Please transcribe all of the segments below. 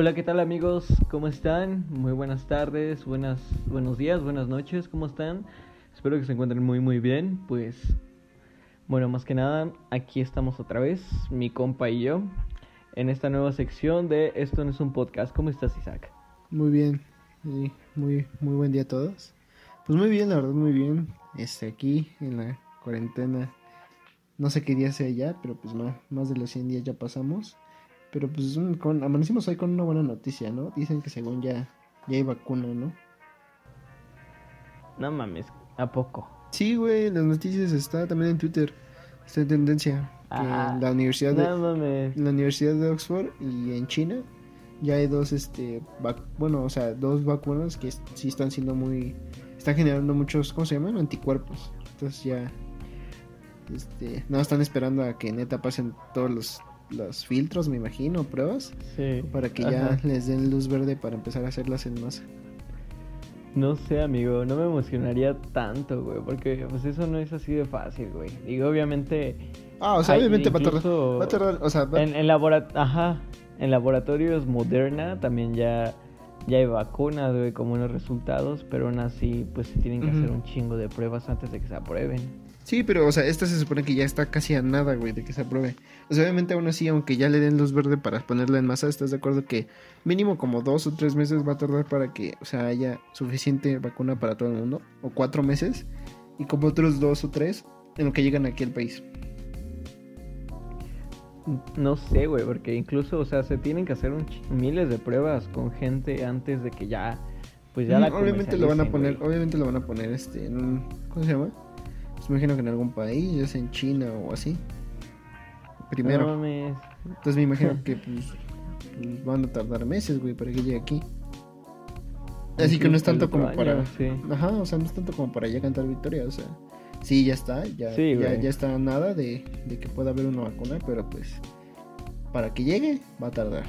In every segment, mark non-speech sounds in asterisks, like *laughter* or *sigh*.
Hola, ¿qué tal amigos? ¿Cómo están? Muy buenas tardes, buenas, buenos días, buenas noches, ¿cómo están? Espero que se encuentren muy muy bien. Pues bueno, más que nada, aquí estamos otra vez, mi compa y yo, en esta nueva sección de Esto no es un podcast. ¿Cómo estás, Isaac? Muy bien, muy, muy buen día a todos. Pues muy bien, la verdad, muy bien. Este, aquí en la cuarentena, no sé qué día sea ya, pero pues más, más de los 100 días ya pasamos. Pero pues con, amanecimos hoy con una buena noticia, ¿no? Dicen que según ya, ya hay vacuna, ¿no? No mames, ¿a poco? Sí, güey, las noticias está también en Twitter. Está en tendencia. Ah, la universidad no de mames. en la Universidad de Oxford y en China ya hay dos este vac- bueno, o sea, dos vacunas que sí están siendo muy están generando muchos, ¿cómo se llaman? anticuerpos. Entonces ya este, no están esperando a que neta pasen todos los los filtros, me imagino, pruebas Sí. para que ya Ajá. les den luz verde para empezar a hacerlas en masa. No sé, amigo, no me emocionaría tanto, güey, porque pues eso no es así de fácil, güey. Digo, obviamente... Ah, o sea, hay obviamente va a tardar va a tardar, o sea, va- En, en, labora- Ajá, en laboratorios Moderna también ya, ya hay vacunas, güey, con buenos resultados, pero aún así, pues se tienen que hacer un chingo de pruebas antes de que se aprueben. Sí, pero, o sea, esta se supone que ya está casi a nada, güey, de que se apruebe. Sea, obviamente, aún así, aunque ya le den luz verde para ponerla en masa, ¿estás de acuerdo que mínimo como dos o tres meses va a tardar para que, o sea, haya suficiente vacuna para todo el mundo? O cuatro meses. Y como otros dos o tres en lo que llegan aquí al país. No sé, güey, porque incluso, o sea, se tienen que hacer un miles de pruebas con gente antes de que ya, pues ya la Mm, obviamente lo van a poner, obviamente lo van a poner, este, en un, ¿cómo se llama? Pues me imagino que en algún país, ya sea en China o así. Primero. No mames. Entonces me imagino *laughs* que pues, pues, van a tardar meses, güey, para que llegue aquí. Así que no es tanto como año, para... sí. Ajá, o sea, no es tanto como para ya cantar victoria, o sea... Sí, ya está, ya, Sí, ya, ya está nada de, de que pueda haber una vacuna, pero pues... Para que llegue, va a tardar.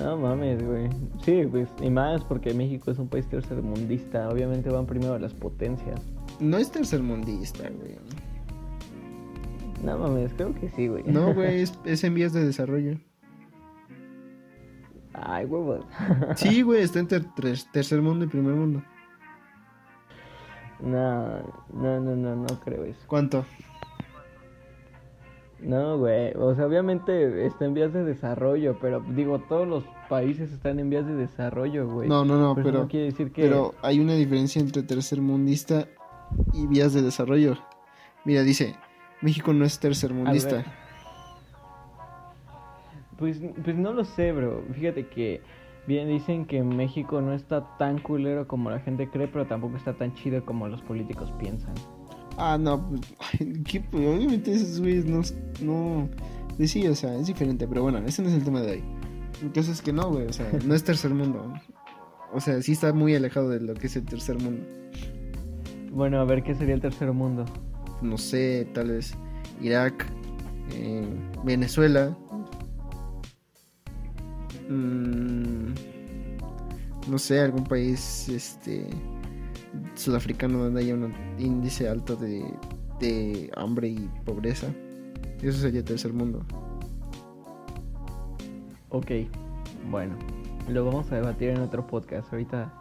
No mames, güey. Sí, pues, y más porque México es un país tercermundista. Obviamente van primero las potencias. No es tercermundista, güey. No mames, creo que sí, güey. No, *laughs* güey, es, es en vías de desarrollo. Ay, huevos. *laughs* Sí, güey, está entre ter- tercer mundo y primer mundo. No, no, no, no, no creo eso. ¿Cuánto? No, güey. O sea, obviamente está en vías de desarrollo, pero digo, todos los países están en vías de desarrollo, güey. No, no, no, Pero pero... no quiere decir que. Pero hay una diferencia entre tercermundista y vías de desarrollo. Mira, dice, México no es tercermundista. Pues, pues no lo sé, bro. Fíjate que bien dicen que México no está tan culero como la gente cree, pero tampoco está tan chido como los políticos piensan. Ah, no, pues, ¿qué? Pues, obviamente esos güeyes no, no, pues sí, o sea, es diferente, pero bueno, ese no es el tema de hoy. El caso es que no, güey, o sea, *laughs* no es tercer mundo. O sea, sí está muy alejado de lo que es el tercer mundo. Bueno, a ver qué sería el tercer mundo. No sé, tal vez Irak, eh, Venezuela. mm, no sé, algún país este sudafricano donde haya un índice alto de, de hambre y pobreza. Eso sería tercer mundo. Ok, bueno, lo vamos a debatir en otro podcast. Ahorita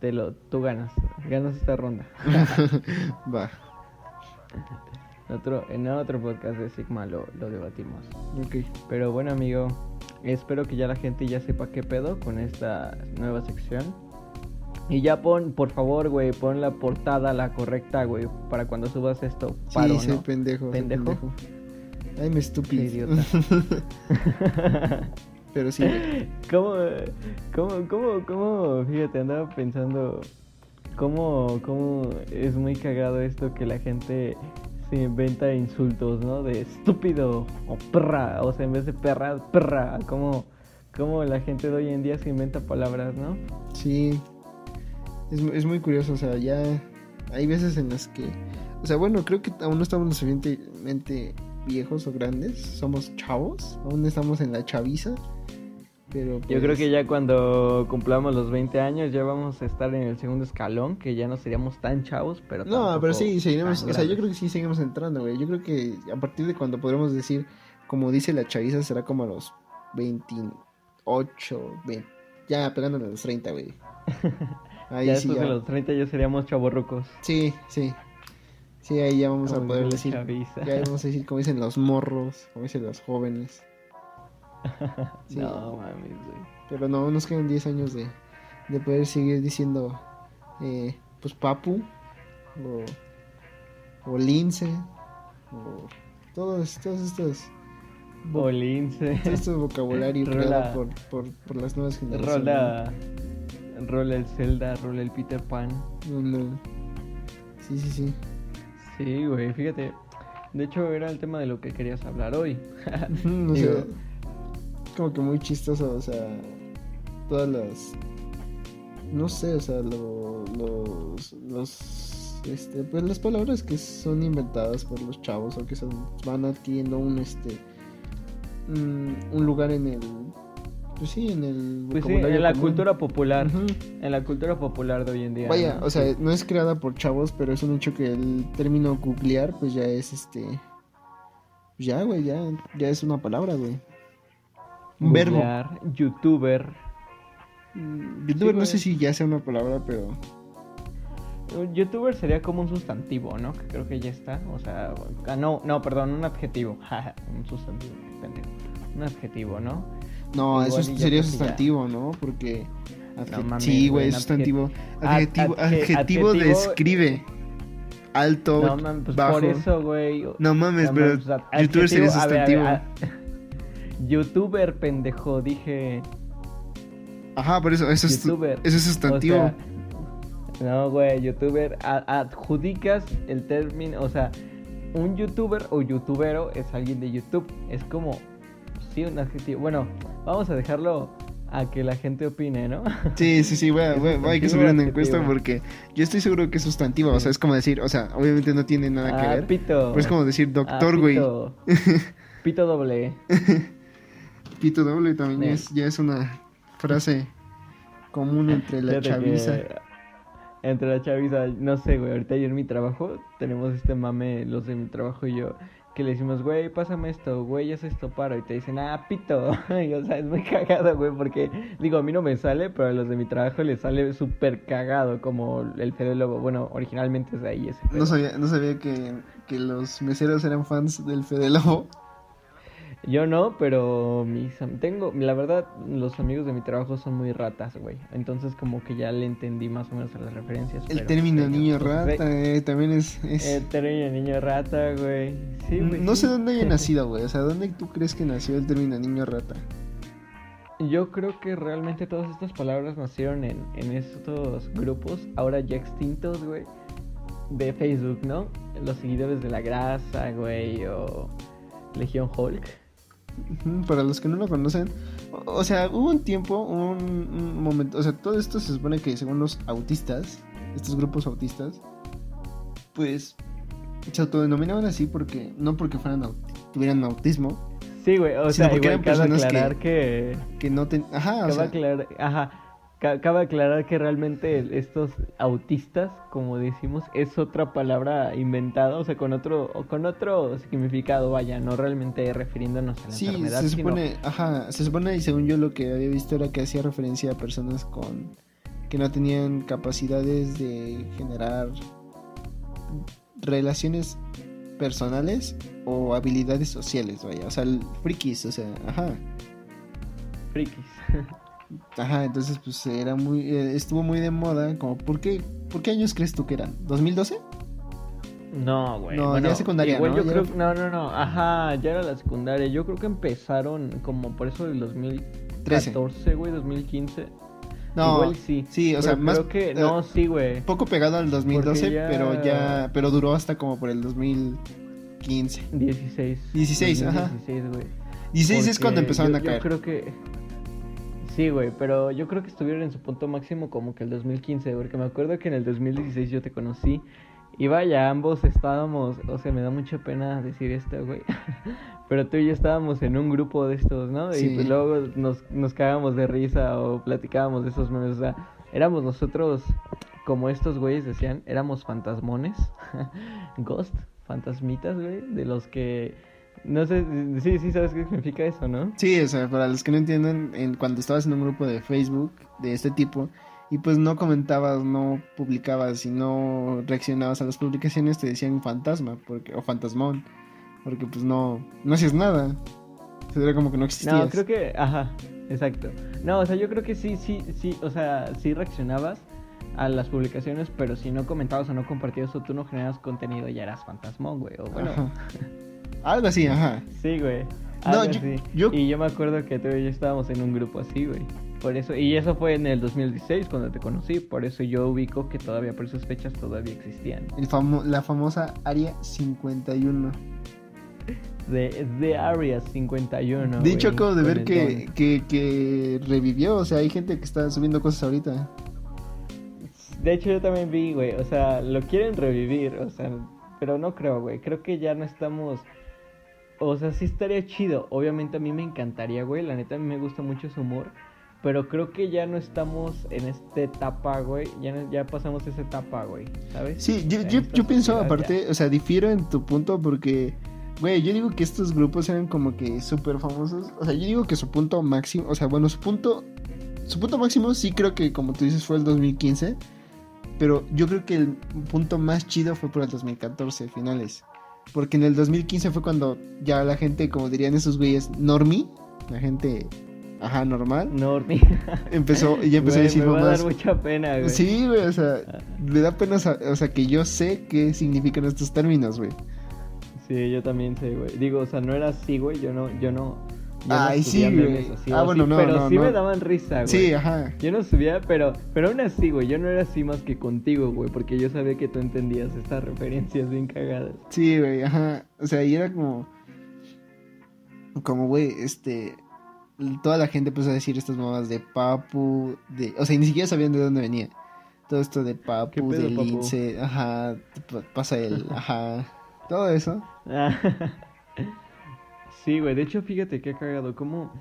te lo, tú ganas, ganas esta ronda. *laughs* Va, otro, en otro podcast de Sigma lo, lo debatimos. Pero bueno, amigo, espero que ya la gente ya sepa qué pedo con esta nueva sección. Y ya pon, por favor, güey, pon la portada la correcta, güey, para cuando subas esto. Paro, sí, soy ¿no? pendejo, ¿Pendejo? pendejo. Ay, me estúpido. idiota. *laughs* Pero sí. *laughs* ¿Cómo, cómo, cómo, cómo, fíjate, andaba pensando, cómo, cómo es muy cagado esto que la gente se inventa insultos, ¿no? De estúpido o perra, o sea, en vez de perra, perra, como, como la gente de hoy en día se inventa palabras, ¿no? Sí, es, es muy curioso, o sea, ya hay veces en las que, o sea, bueno, creo que aún no estamos suficientemente viejos o grandes, somos chavos, aún estamos en la chaviza, pero Yo creo pues, que ya cuando cumplamos los 20 años ya vamos a estar en el segundo escalón, que ya no seríamos tan chavos, pero No, pero sí, seguiremos, o sea, yo creo que sí seguimos entrando, güey, yo creo que a partir de cuando podremos decir, como dice la chaviza, será como a los 28 28, 20, ya pegándole a los 30, güey. *laughs* Ahí ya sí, después de los 30 ya seríamos chavorrucos. Sí, sí. Sí, ahí ya vamos a poder decir. Ya vamos a decir como dicen los morros, como dicen los jóvenes. *laughs* no mames, güey. Pero no, nos quedan 10 años de, de poder seguir diciendo, eh, pues papu, o, o lince, o todos, todos estos. O lince. Todo este vocabulario *laughs* creado por, por, por, las nuevas generaciones. Rola, rola el Zelda, rola el Peter Pan. Sí, sí, sí. Sí, güey, fíjate. De hecho, era el tema de lo que querías hablar hoy. *laughs* no sé. Como que muy chistoso, o sea. Todas las. No sé, o sea, los. Los. Este, pues las palabras que son inventadas por los chavos o que son, van adquiriendo un este un lugar en el pues sí, en el pues sí, en la cultura popular, en la cultura popular de hoy en día. Vaya, o sea, no es creada por chavos, pero es un hecho que el término googlear, pues ya es este, ya, güey, ya, ya es una palabra, güey. Un verbo. Youtuber. Mm, youtuber no sé si ya sea una palabra, pero. Youtuber sería como un sustantivo, ¿no? Que creo que ya está. O sea, ah, no, no, perdón, un adjetivo. *laughs* un sustantivo, Un adjetivo, ¿no? No, eso sería sustantivo, ¿no? Porque. sí, güey, sustantivo. Adjetivo, adjetivo, describe. Alto, no, mames, pues bajo. Por eso, güey. No mames, pero pues, youtuber sería sustantivo. *laughs* youtuber, pendejo, dije. Ajá, por eso, eso es, eso es sustantivo. no, güey, youtuber, adjudicas el término, o sea, un youtuber o youtubero es alguien de YouTube. Es como sí, un adjetivo. Bueno, vamos a dejarlo a que la gente opine, ¿no? Sí, sí, sí, bueno, hay *laughs* que subir una encuesta porque yo estoy seguro que es sustantivo, o sea, es como decir, o sea, obviamente no tiene nada que ah, ver. Pito. Es como decir doctor, ah, güey. Pito. *laughs* pito doble. *laughs* pito doble también es, ya es una frase común entre la chaviza. Entre la chaviza, no sé, güey, ahorita yo en mi trabajo tenemos este mame, los de mi trabajo y yo, que le decimos, güey, pásame esto, güey, es esto paro. Y te dicen, ah, pito. *laughs* y, o sea, es muy cagado, güey, porque, digo, a mí no me sale, pero a los de mi trabajo les sale súper cagado, como el Fede Lobo. Bueno, originalmente es de ahí ese. No sabía, no sabía que, que los meseros eran fans del Fede Lobo. Yo no, pero mis tengo, la verdad, los amigos de mi trabajo son muy ratas, güey. Entonces como que ya le entendí más o menos a las referencias. El término niño pues, rata eh, también es, El término niño rata, güey. Sí, No sé dónde haya *laughs* nacido, güey. O sea, ¿dónde tú crees que nació el término niño rata? Yo creo que realmente todas estas palabras nacieron en, en estos grupos, ahora ya extintos, güey, de Facebook, ¿no? Los seguidores de la grasa, güey, o Legión Hulk. Para los que no lo conocen, o, sea, hubo un tiempo, un, momento, o sea, todo esto se supone que según los autistas, estos grupos autistas, pues se autodenominaban así porque, no porque fueran tuvieran autismo. Sí, güey, o sea, porque eran personas que, que, no ten, ajá, o sea, ajá Cabe aclarar que realmente estos autistas, como decimos, es otra palabra inventada, o sea, con otro, con otro significado, vaya, no realmente refiriéndonos a la sí, enfermedad. se supone, ajá, se supone y según yo lo que había visto era que hacía referencia a personas con que no tenían capacidades de generar relaciones personales o habilidades sociales, vaya, o sea, frikis, o sea, ajá. Frikis. *laughs* Ajá, entonces pues era muy, eh, estuvo muy de moda, como, ¿por qué, ¿por qué años crees tú que eran? ¿2012? No, güey. No, ya secundaria, igual ¿no? Yo creo, no, no, no, ajá, ya era la secundaria. Yo creo que empezaron como por eso del 2014, güey, 2015. No, igual sí. Sí, o sea, más. Creo que, no, sí, güey. Poco pegado al 2012, pero ya, pero duró hasta como por el 2015. 16. 16, ajá. 16, güey. 16 es cuando empezaron a caer. Yo creo que Sí, güey, pero yo creo que estuvieron en su punto máximo como que el 2015, porque me acuerdo que en el 2016 yo te conocí y vaya, ambos estábamos, o sea, me da mucha pena decir esto, güey, *laughs* pero tú y yo estábamos en un grupo de estos, ¿no? Y pues luego nos, nos cagábamos de risa o platicábamos de esos memes, o sea, éramos nosotros, como estos güeyes decían, éramos fantasmones, *laughs* ghost, fantasmitas, güey, de los que No sé, sí, sí, sabes qué significa eso, ¿no? Sí, o sea, para los que no entienden, en, cuando estabas en un grupo de Facebook de este tipo y pues no comentabas, no publicabas y no reaccionabas a las publicaciones, te decían fantasma porque, o fantasmón, porque pues no, no hacías nada. Se era como que no existías. No, creo que, ajá, exacto. No, o sea, yo creo que sí, sí, sí, o sea, sí reaccionabas a las publicaciones, pero si no comentabas o no compartías o tú no generabas contenido, ya eras fantasmón, güey, o bueno. Algo así, ajá. Sí, güey. no, yo, Y yo me acuerdo que tú y yo estábamos en un grupo así, güey. Por eso, y eso fue en el 2016 cuando te conocí, por eso yo ubico que todavía por esas fechas todavía existían. El la famosa Área 51. De, de Area 51. Dicho acabo de ver que, que, que, revivió, o sea, hay gente que está subiendo cosas ahorita. De hecho yo también vi, güey, o sea, lo quieren revivir, o sea, pero no creo, güey, creo que ya no estamos o sea, sí estaría chido. Obviamente a mí me encantaría, güey. La neta a mí me gusta mucho su humor. Pero creo que ya no estamos en esta etapa, güey. Ya, ya pasamos esa etapa, güey. ¿Sabes? Sí, yo, yo, pienso aparte, o sea, difiero en tu punto porque, güey, yo digo que estos grupos eran como que súper famosos. O sea, yo digo que su punto máximo, o sea, bueno, su punto, su punto máximo sí creo que, como tú dices, fue el 2015. Pero yo creo que el punto más chido fue por el 2014, finales. Porque en el 2015 fue cuando ya la gente, como dirían esos güeyes, normie, la gente, ajá, normal. Normie. *laughs* Empezó, y ya empezó a decir me va a dar mucha pena, güey. Sí, güey, o sea, me da pena, o sea, que yo sé qué significan estos términos, güey. Sí, yo también sé, güey. Digo, o sea, no era así, güey, yo no, yo no Ay, sí, güey. ah, bueno, no, Pero sí me daban risa, güey. Sí, ajá. Yo no subía, pero, pero aún así, güey, yo no era así más que contigo, güey, porque yo sabía que tú entendías estas referencias bien cagadas. Sí, güey, ajá. O sea, y era como, como, güey, este, toda la gente empezó a decir estas mamadas de Papu, de, o sea, ni siquiera sabían de dónde venía. Todo esto de Papu, de Lince, ajá, pasa el, ajá, todo eso. *laughs* Sí, güey, de hecho, fíjate que ha cagado como...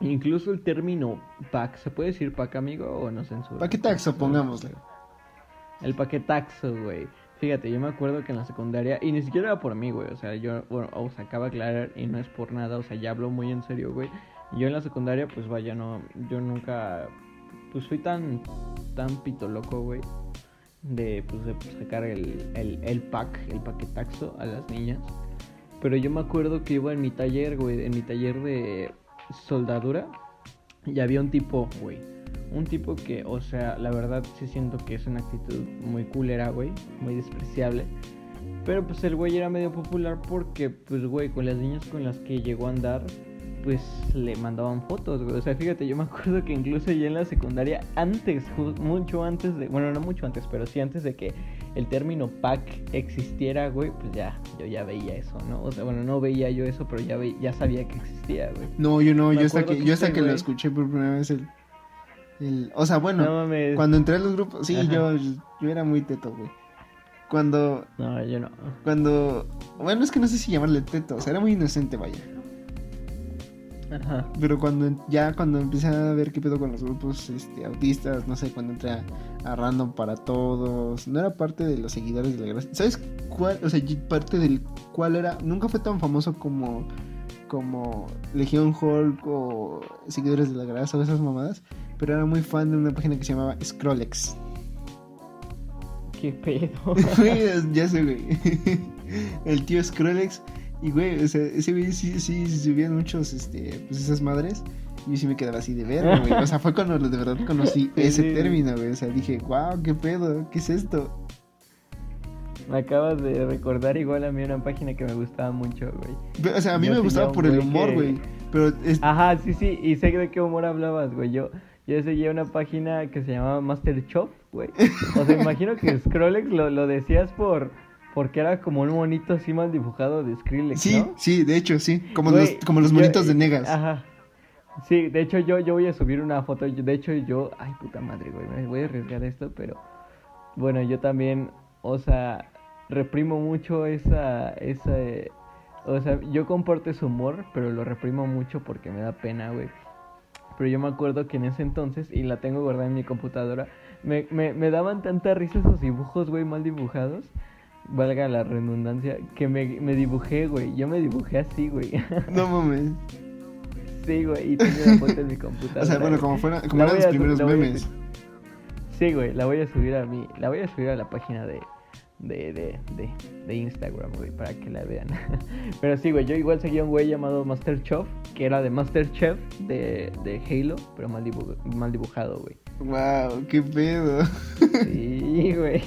Incluso el término pack, ¿se puede decir pack, amigo, o no censura? Paquetaxo, pongámosle. El paquetaxo, güey. Fíjate, yo me acuerdo que en la secundaria, y ni siquiera era por mí, güey, o sea, yo, bueno, o sea, acaba de aclarar, y no es por nada, o sea, ya hablo muy en serio, güey. Yo en la secundaria, pues vaya, no, yo nunca, pues fui tan, tan pito loco, güey, de, pues, de sacar el, el, el pack, el paquetaxo a las niñas. Pero yo me acuerdo que iba en mi taller, güey, en mi taller de soldadura. Y había un tipo, güey. Un tipo que, o sea, la verdad sí siento que es una actitud muy culera, güey. Muy despreciable. Pero pues el güey era medio popular porque, pues, güey, con las niñas con las que llegó a andar, pues le mandaban fotos, güey. O sea, fíjate, yo me acuerdo que incluso ya en la secundaria, antes, mucho antes de, bueno, no mucho antes, pero sí antes de que el término pack existiera, güey, pues ya, yo ya veía eso, ¿no? O sea, bueno, no veía yo eso, pero ya, ya sabía que existía, güey. No, yo no, yo hasta que, yo hasta que lo escuché por primera vez el... el o sea, bueno, cuando entré a los grupos, sí, yo, yo era muy teto, güey. Cuando... No, yo no. Cuando... Bueno, es que no sé si llamarle teto, o sea, era muy inocente, vaya. Pero cuando ya cuando empecé a ver qué pedo con los grupos este, autistas, no sé, cuando entré a, Random para Todos, no era parte de los seguidores de la gracia. ¿Sabes cuál? O sea, parte del cuál era, nunca fue tan famoso como como Legión Hulk o Seguidores de la Grasa o esas mamadas, pero era muy fan de una página que se llamaba Scrollex. ¿Qué pedo? *laughs* ya sé, güey. El tío Scrollex y güey, o sea, ese güey sí, sí, sí subían muchos, este, pues esas madres. Y yo sí me quedaba así de ver, güey. O sea, fue cuando de verdad conocí ese término, güey. O sea, dije, wow, qué pedo, ¿qué es esto? Me acabas de recordar igual a mí una página que me gustaba mucho, güey. O sea, a mí me gustaba por el humor, güey. Pero Ajá, sí, sí, y sé de qué humor hablabas, güey. Yo, yo seguía una página que se llamaba Master Chop, güey. O sea, imagino que Scrollex lo, lo decías por porque era como un monito así mal dibujado de Skrillex, Sí, sí, de hecho, sí. Como los, como los monitos de Negas. Ajá. Sí, de hecho yo, yo voy a subir una foto. De hecho yo... Ay, puta madre, güey. Me voy a arriesgar esto, pero... Bueno, yo también... O sea, reprimo mucho esa... esa o sea, yo comporto ese humor, pero lo reprimo mucho porque me da pena, güey. Pero yo me acuerdo que en ese entonces, y la tengo guardada en mi computadora, me, me, me daban tanta risa esos dibujos, güey, mal dibujados valga la redundancia, que me, me dibujé, güey. Yo me dibujé así, güey. No mames. Sí, güey, y tengo la foto en mi computadora. O sea, bueno, como, fuera, como eran los primeros memes. Sí, güey, la voy a subir a mi, la voy a subir a la página de, de, de, de, de Instagram, güey, para que la vean. *laughs* Pero sí, güey, yo igual seguía un güey llamado Master Chef, que era de Master Chef de, de Halo, pero mal, dibu- mal dibujado, güey. Wow, qué pedo. Sí, güey.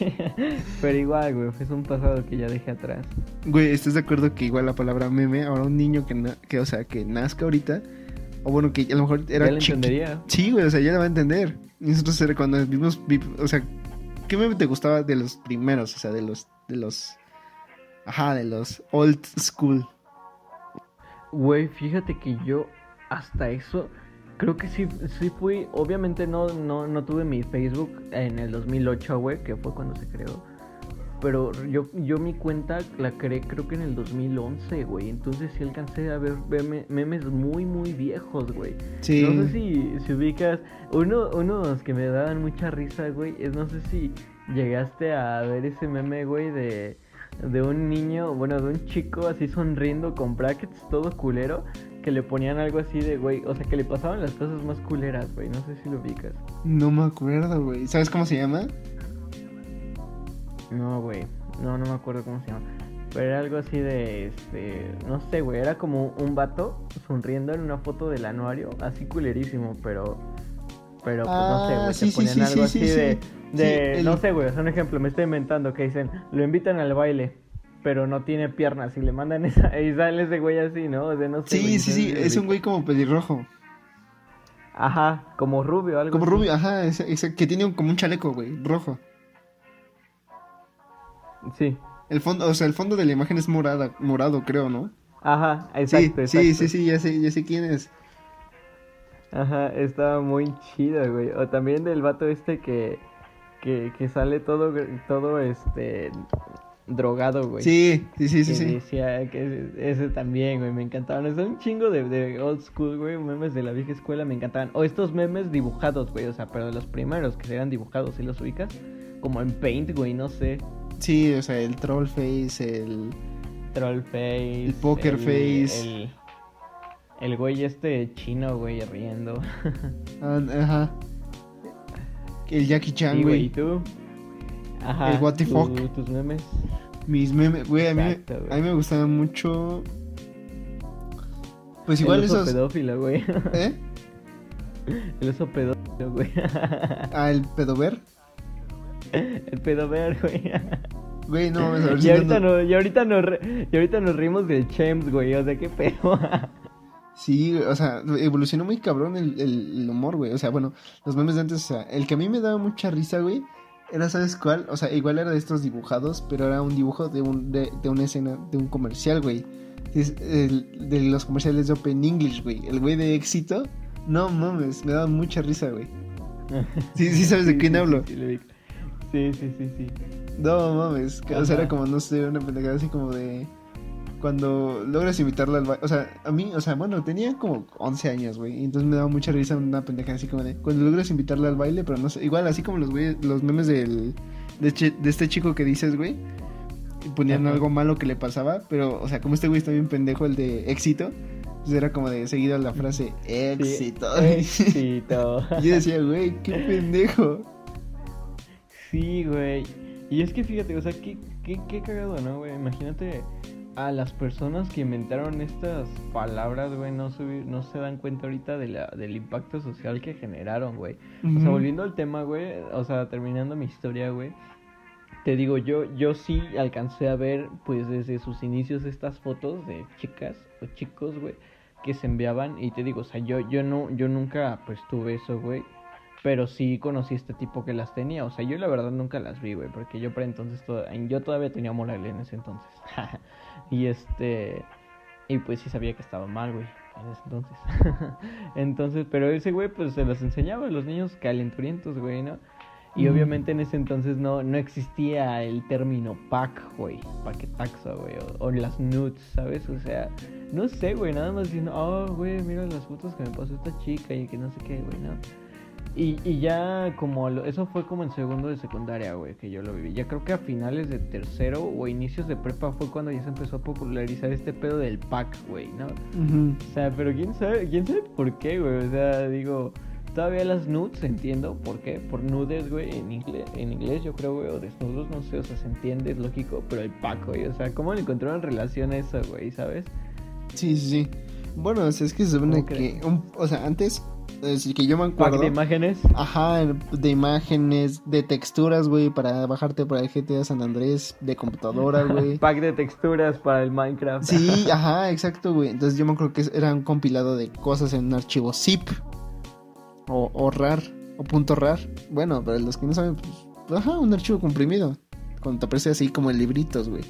Pero igual, güey, es un pasado que ya dejé atrás. Güey, ¿estás de acuerdo que igual la palabra meme, ahora un niño que, na- que o sea, que nazca ahorita, o bueno, que a lo mejor era ya chiqui- entendería. Sí, güey, o sea, ya la va a entender. Y nosotros era cuando vimos, vi- o sea, ¿qué meme te gustaba de los primeros? O sea, de los, de los, ajá, de los old school. Güey, fíjate que yo hasta eso creo que sí, sí fui, obviamente no, no, no tuve mi Facebook en el 2008, güey, que fue cuando se creó. Pero yo, yo mi cuenta la creé creo que en el 2011, güey. Entonces sí alcancé a ver meme- memes muy, muy viejos, güey. Sí. No sé si, si ubicas. Uno, unos que me daban mucha risa, güey. Es no sé si llegaste a ver ese meme, güey, de, de un niño, bueno, de un chico así sonriendo con brackets todo culero. Que le ponían algo así de, güey. O sea, que le pasaban las cosas más culeras, güey. No sé si lo ubicas. No me acuerdo, güey. ¿Sabes cómo se llama? No, güey. No, no me acuerdo cómo se llama. Pero era algo así de, este, no sé, güey. Era como un vato sonriendo en una foto del anuario, así culerísimo, pero, pero pues no sé, Ah, güey. sí, te sí, ponían sí, algo sí, así sí, de, de, el- no sé, güey. Es un ejemplo, me estoy inventando que dicen, lo invitan al baile, pero no tiene piernas y le mandan esa, *laughs* y sale ese güey así, ¿no? O sea, no sé. Sí, güey, sí, sí, es un güey como pelirrojo. Ajá, como rubio, algo Como así. rubio, ajá, ese que tiene un- como un chaleco, güey, rojo. Sí. El fondo, o sea, el fondo de la imagen es morada, morado, creo, ¿no? Ajá, Sí, exacto, sí, exacto. sí, sí, ya sé, ya sé quién es. Ajá, estaba muy chida, güey. O también del vato este que, que, que sale todo, todo este drogado, güey. Sí, sí, sí, sí, Que sí. decía que ese, también, güey, me encantaban. Es un chingo de, de old school, güey, memes de la vieja escuela me encantaban. O estos memes dibujados, güey, o sea, pero de los primeros que eran dibujados, ¿sí los ubicas? Como en Paint, güey, no sé. Sí, o sea, el troll face, el... Troll face. El poker face. El, el güey este chino, güey, riendo. *laughs* ah, Ajá. El Jackie Chan, Sí, güey, ¿y tú? Ajá. El what the tu- fuck. Tus memes. Mis memes, güey, a mí, Exacto, güey. a mí me gustaban mucho... Pues igual el oso esos... pedófilo, güey. *laughs* ¿Eh? El oso pedófilo, güey. Ah, el pedover. El pedover, güey. Güey, no, Y ahorita, no- no, y, ahorita nos y ahorita nos rimos del Chems, güey. O sea, qué pedo. Sí, o sea, evolucionó muy cabrón el, el- el humor, güey. O sea, bueno, los memes de antes, o sea, el que a mí me daba mucha risa, güey, era, ¿sabes cuál? O sea, igual era de estos dibujados, pero era un dibujo de, un, de, de una escena, de un comercial, güey. Es el, de los comerciales de Open English, güey. El güey de éxito. No mames, me daba mucha risa, güey. *laughs* Sí, sí sabes de quién sí, hablo. Sí, sí, sí, sí. No mames, que, o sea, era como, no sé, una pendejada así como de... Cuando logras invitarla al baile, o sea, a mí, o sea, bueno, tenía como 11 años, güey, y entonces me daba mucha risa una pendejada así como de, cuando logras invitarla al baile, pero no sé, igual así como los güeyes, los memes del, de, este chico que dices, güey, y ponían Ajá. algo malo que le pasaba, pero, o sea, como este güey está bien pendejo, el de éxito, pues era como de seguido la frase, éxito. Sí, éxito. y *laughs* yo decía, güey, qué pendejo. Sí, güey. Y es que fíjate, o sea, qué, qué, qué cagado, ¿no, güey? Imagínate a las personas que inventaron estas palabras, güey, no, subi- no se dan cuenta ahorita de la, del impacto social que generaron, güey. O sea, volviendo al tema, güey, o sea, terminando mi historia, güey. Te digo, yo, yo sí alcancé a ver, pues, desde sus inicios estas fotos de chicas o chicos, güey, que se enviaban. Y te digo, o sea, yo, yo no, yo nunca, pues, tuve eso, güey. Pero sí conocí este tipo que las tenía. O sea, yo la verdad nunca las vi, güey. Porque yo para entonces, toda- yo todavía tenía moral en ese entonces. *laughs* y este... Y pues sí sabía que estaba mal, güey. En ese entonces. *laughs* entonces, pero ese güey pues se los enseñaba a los niños calenturientos, güey, ¿no? Y obviamente en ese entonces no, no existía el término pack, güey. Paquetaxo, güey. O, o las nudes, ¿sabes? O sea, no sé, güey. Nada más diciendo, oh, güey, mira las fotos que me pasó esta chica y que no sé qué, güey, ¿no? Y, y ya como lo- eso fue como en segundo de secundaria, güey, que yo lo viví. Ya creo que a finales de tercero o inicios de prepa fue cuando ya se empezó a popularizar este pedo del pack, güey, ¿no? O sea, pero quién sabe, quién sabe por qué, güey. O sea, digo, todavía las nudes entiendo por qué. Por nudes, güey, en inglés, en inglés yo creo, güey, o desnudos, no sé, o sea, se entiende, es lógico, pero el pack, güey, o sea, ¿cómo le encontraron relación a eso, güey, sabes? Sí, sí, sí. Bueno, o sea, es que se supone ¿Cómo que, un- o sea, antes, es que yo me Pack acuerdo. de imágenes. Ajá, de imágenes, de texturas, güey, para bajarte para el GTA San Andrés, de computadora, *laughs* güey. Pack de texturas para el Minecraft. Sí, *laughs* ajá, exacto, güey. Entonces yo me acuerdo que era un compilado de cosas en un archivo zip o, o RAR o punto RAR. Bueno, para los que no saben, pues, ajá, un archivo comprimido. Cuando te aparece así como en libritos, güey.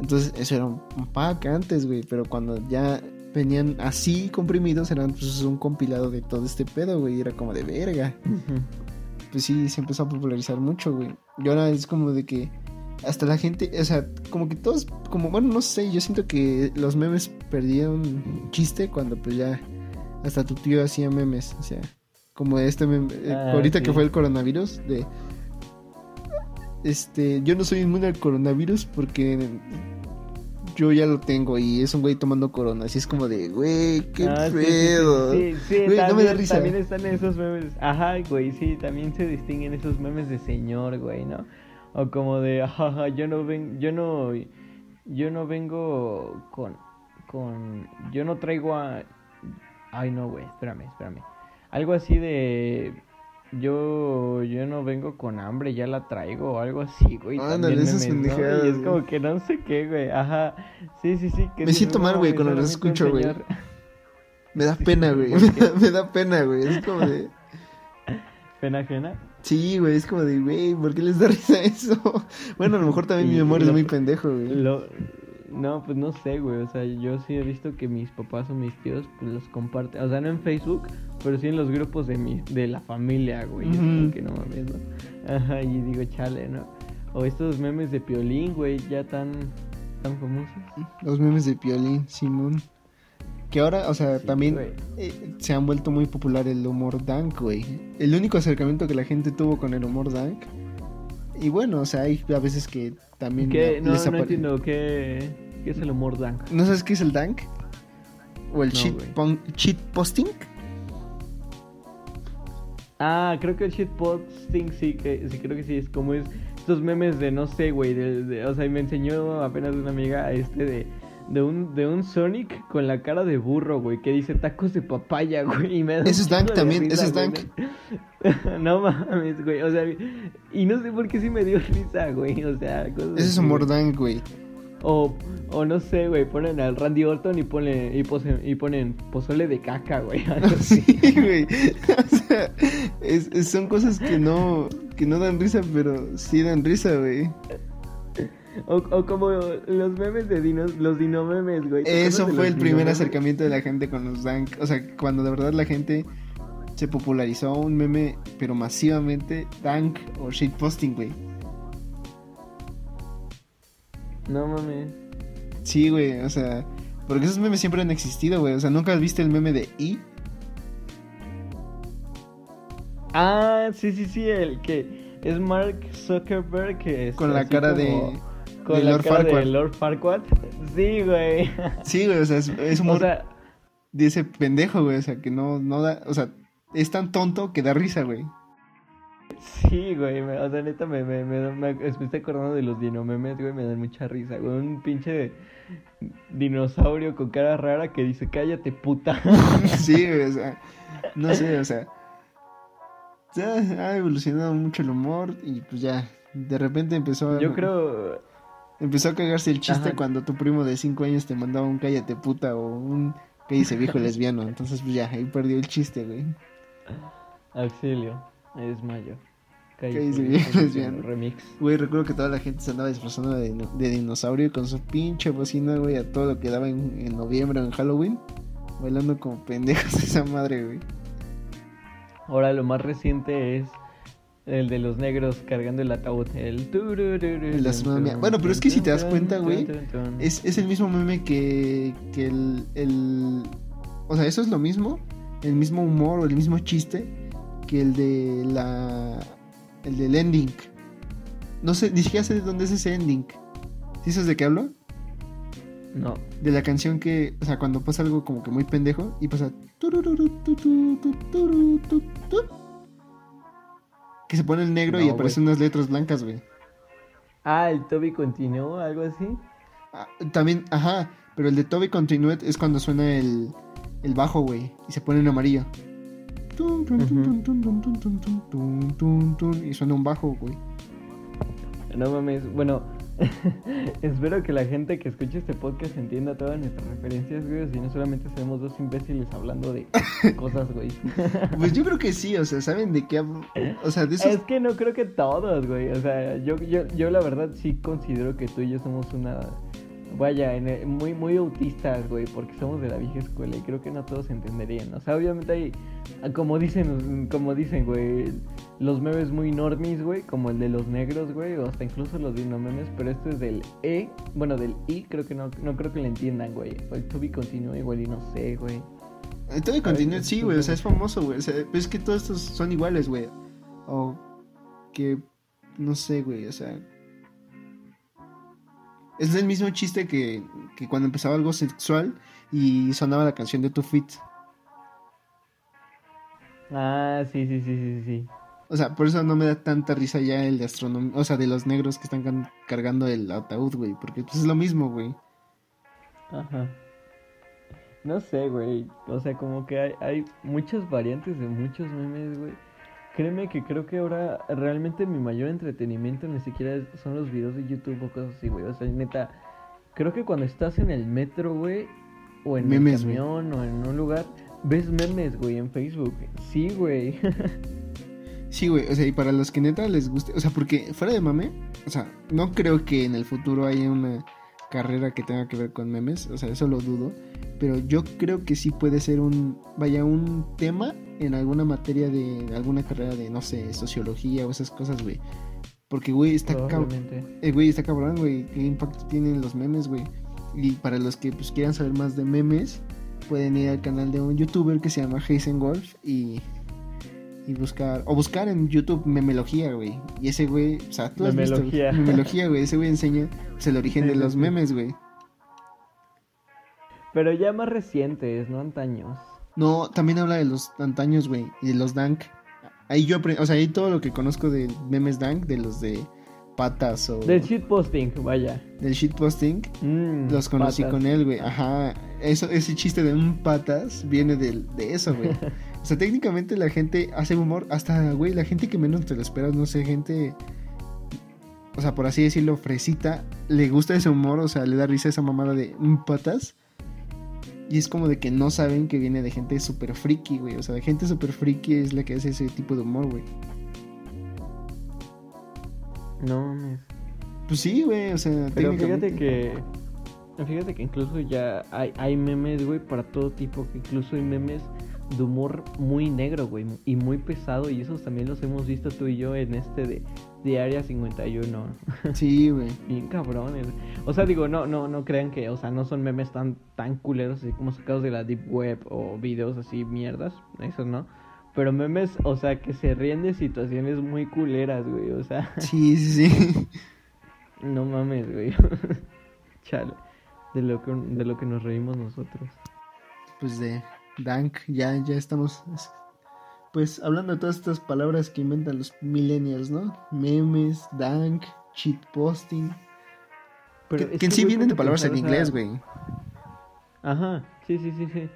Entonces eso era un pack antes, güey, pero cuando ya venían así comprimidos eran pues un compilado de todo este pedo, güey, era como de verga. Pues sí, se empezó a popularizar mucho, güey. Y ahora es como de que hasta la gente, o sea, como que todos, como, bueno, no sé, yo siento que los memes perdieron chiste cuando pues ya hasta tu tío hacía memes, o sea, como este meme, eh, Ah, ahorita sí. que fue el coronavirus, de, este, yo no soy inmune al coronavirus porque yo ya lo tengo y es un güey tomando corona, así es como de, güey, qué Ah, sí, sí, sí, pedo. Sí, sí, Güey, no me también, da risa. también están esos memes. Ajá, güey, sí, también se distinguen esos memes de señor, güey, ¿no? O como de, ajá, yo no ven, yo no, yo no vengo con, con, yo no traigo a, ay no, güey, espérame, espérame. Algo así de, yo, yo no vengo con hambre, ya la traigo o algo así, güey. Ándale, esas pendejadas, Y es como que no sé qué, güey, ajá, sí, sí, sí. que Me siento mal, "No güey, cuando los escucho, güey. señor". *laughs* Me da *laughs* pena, güey, *laughs* me da, pena, güey, es como de... Pena ajena. Sí, güey, es como de, güey, ¿por qué les da risa eso? Bueno, a lo mejor también mi memoria es muy pendejo, güey. Lo, no, pues no sé, güey. O sea, yo sí he visto que mis papás o mis tíos pues, los comparten. O sea, no en Facebook, pero sí en los grupos de mi, de la familia, güey. Como Ujú. que no mames, ¿no? Ajá, y digo, chale, ¿no? O estos memes de Piolín, güey, ya tan, tan famosos. Los memes de Piolín, Simón. Que ahora, o sea, Sí, también eh, se han vuelto muy popular el humor dank, güey. El único acercamiento que la gente tuvo con el humor dank. Y bueno, o sea, hay a veces que también ¿Qué? No, no entiendo. ¿Qué, ¿Qué es el humor dank? ¿No sabes qué es el dank? ¿O el No, cheat, cheat posting? Ah, creo que el shitposting sí, que, sí, creo que sí, es como es estos memes de no sé, güey, de, de- o sea, me enseñó apenas una amiga este de, de un, de un Sonic con la cara de burro, güey, que dice tacos de papaya, *laughs* güey, y me da Eso es dank también, risa, eso es dank. *laughs* ¿no? Mames, güey, o sea, y no sé por qué sí me dio risa, güey, o sea, cosas Ese es humor güey. dank, güey. O, o no sé, güey, ponen al Randy Orton y, ponen y, y ponen pozole de caca, güey. *laughs* Sí. O sea, es- es- son cosas que no, que no dan risa, pero sí dan risa, güey. O, o como los memes de dinos, los dinomemes, güey. ¿Te Eso fue el primer acercamiento de la gente con los dank. O sea, cuando de verdad la gente se popularizó un meme, pero masivamente, dank o shitposting, güey. No mames. Sí, güey, o sea, porque esos memes siempre han existido, güey. O sea, ¿nunca has visto el meme de I? Ah, sí, sí, sí, el que es Mark Zuckerberg que es Con la cara como- de... con de la Lord cara Farquaad. de Lord Farquaad. Sí, güey. Sí, güey, o sea, es, es O humor sea, de ese pendejo, güey. O sea, que no, no da... O sea, es tan tonto que da risa, güey. sí, güey. me- o sea, neta, me, me, me, me, me estoy acordando de los dinomemes, güey. Me dan mucha risa, güey. Un pinche dinosaurio con cara rara que dice, cállate, puta. *laughs* Sí, *laughs* güey, o sea, no sé, o sea, ya ha evolucionado mucho el humor y pues ya, de repente empezó a, Yo creo. Empezó a cagarse el chiste Ajá. cuando tu primo de 5 años te mandaba un cállate puta o un cállese viejo *laughs* lesbiano, entonces pues ya, ahí perdió el chiste, güey. Auxilio, es mayo. Cállese, viejo lesbiano. Remix. Güey, recuerdo que toda la gente se andaba disfrazando de, de dinosaurio con su pinche bocina, güey, a todo lo que daba en, en noviembre o en Halloween, bailando como pendejos *laughs* esa madre, güey. Ahora lo más reciente es el de los negros cargando el ataúd. El astronomía. Bueno, pero es que si te das cuenta, güey, Es, es el mismo meme que, que el, el... O sea, eso es lo mismo, el mismo humor o el mismo chiste que el de la. El del ending. No sé, ni siquiera sé de dónde es ese ending. ¿Sí sabes de qué hablo? No. De la canción que, o sea, cuando pasa algo como que muy pendejo y pasa. Que se pone el negro y aparecen unas letras blancas, güey. Ah, el Toby continuó, algo así. Ah, también, ajá. Pero el de Toby Continued es cuando suena el, el bajo, güey. Y se pone en amarillo. Y suena un bajo, güey. No mames. Bueno, *laughs* espero que la gente que escuche este podcast entienda todas nuestras referencias, güey, si no solamente seremos dos imbéciles hablando de *laughs* cosas, güey. Pues yo creo que sí, o sea, ¿saben de qué hablo? O sea, de Es que no creo que todos, güey, o sea, yo, yo, yo la verdad sí considero que tú y yo somos una, vaya, en el- muy, muy autistas, güey, porque somos de la vieja escuela y creo que no todos entenderían, o sea, obviamente hay, como dicen, como dicen, güey, los memes muy normis, güey, como el de los negros, güey, o hasta incluso los memes, pero este es del E, bueno, del I, creo que no, no creo que lo entiendan, güey, o el to be continue igual y no sé, güey. El Toby Continuet Ay, sí, güey, o sea, es famoso, güey. O sea, pero es que todos estos son iguales, güey. O que, no sé, güey, o sea... Es el mismo chiste que, que cuando empezaba algo sexual y sonaba la canción de Tu Fit. Ah, sí, sí, sí, sí, sí. O sea, por eso no me da tanta risa ya el de astronomía, o sea, de los negros que están cargando el ataúd, güey, porque pues es lo mismo, güey. Ajá. No sé, güey. O sea, como que hay, hay muchas variantes de muchos memes, güey. Créeme que creo que ahora realmente mi mayor entretenimiento ni siquiera son los videos de YouTube o cosas así, güey. O sea, neta, creo que cuando estás en el metro, güey, o en Memes, el camión, o en un lugar, ves memes, güey, en Facebook. Sí, güey. *laughs* Sí, güey, o sea, y para los que neta les guste, o sea, porque fuera de mame, o sea, no creo que en el futuro haya una carrera que tenga que ver con memes, o sea, eso lo dudo, pero yo creo que sí puede ser un, vaya, un tema en alguna materia de alguna carrera de, no sé, sociología o esas cosas, güey. Porque, güey, está. Eh, güey, está cabrón, güey. ¿Qué impacto tienen los memes, güey? Y para los que pues quieran saber más de memes, pueden ir al canal de un youtuber que se llama Jason Wolf y, y buscar, o buscar en YouTube memelogía, güey. Y ese güey, o sea, tú has visto Memelogía. memelogía, güey. Ese güey enseña pues, el origen Sí, de los memes, güey. Pero ya más recientes, no antaños. No, también habla de los antaños, güey, y de los dank. Ahí yo aprendí, o sea, ahí todo lo que conozco de memes dank, de los de patas o Del shitposting, vaya. del shitposting. Mm, Los conocí patas. con él, güey. Ajá. Eso, ese chiste de un patas viene del- de eso, güey. *laughs* O sea, técnicamente la gente hace humor. Hasta, güey, la gente que menos te lo esperas, no sé, gente. O sea, por así decirlo, fresita. Le gusta ese humor, o sea, le da risa esa mamada de patas. Y es como de que no saben que viene de gente súper friki, güey. O sea, de gente súper friki es la que hace ese tipo de humor, güey. No mames. Pues sí, güey, o sea, Pero fíjate que. Fíjate que incluso ya hay, hay memes, güey, para todo tipo. Que incluso hay memes de humor muy negro, güey. Y muy pesado. Y esos también los hemos visto tú y yo en este de, de Área 51. *laughs* Sí, güey. Bien cabrones. O sea, digo, no, no, no crean que, o sea, no son memes tan, tan culeros así como sacados de la Deep Web o videos así mierdas. Eso no. Pero memes, o sea, que se ríen de situaciones muy culeras, güey. O sea. *laughs* Sí, sí, sí. No mames, güey. *laughs* Chale. De lo, que, de lo que nos reímos nosotros. pues de Dank, ya, ya estamos, es- pues hablando de todas estas palabras que inventan los millennials, ¿no? Memes, Dank, cheatposting, Pero que, en sí vienen de palabras en inglés, güey. Ajá, sí, sí, sí, sí.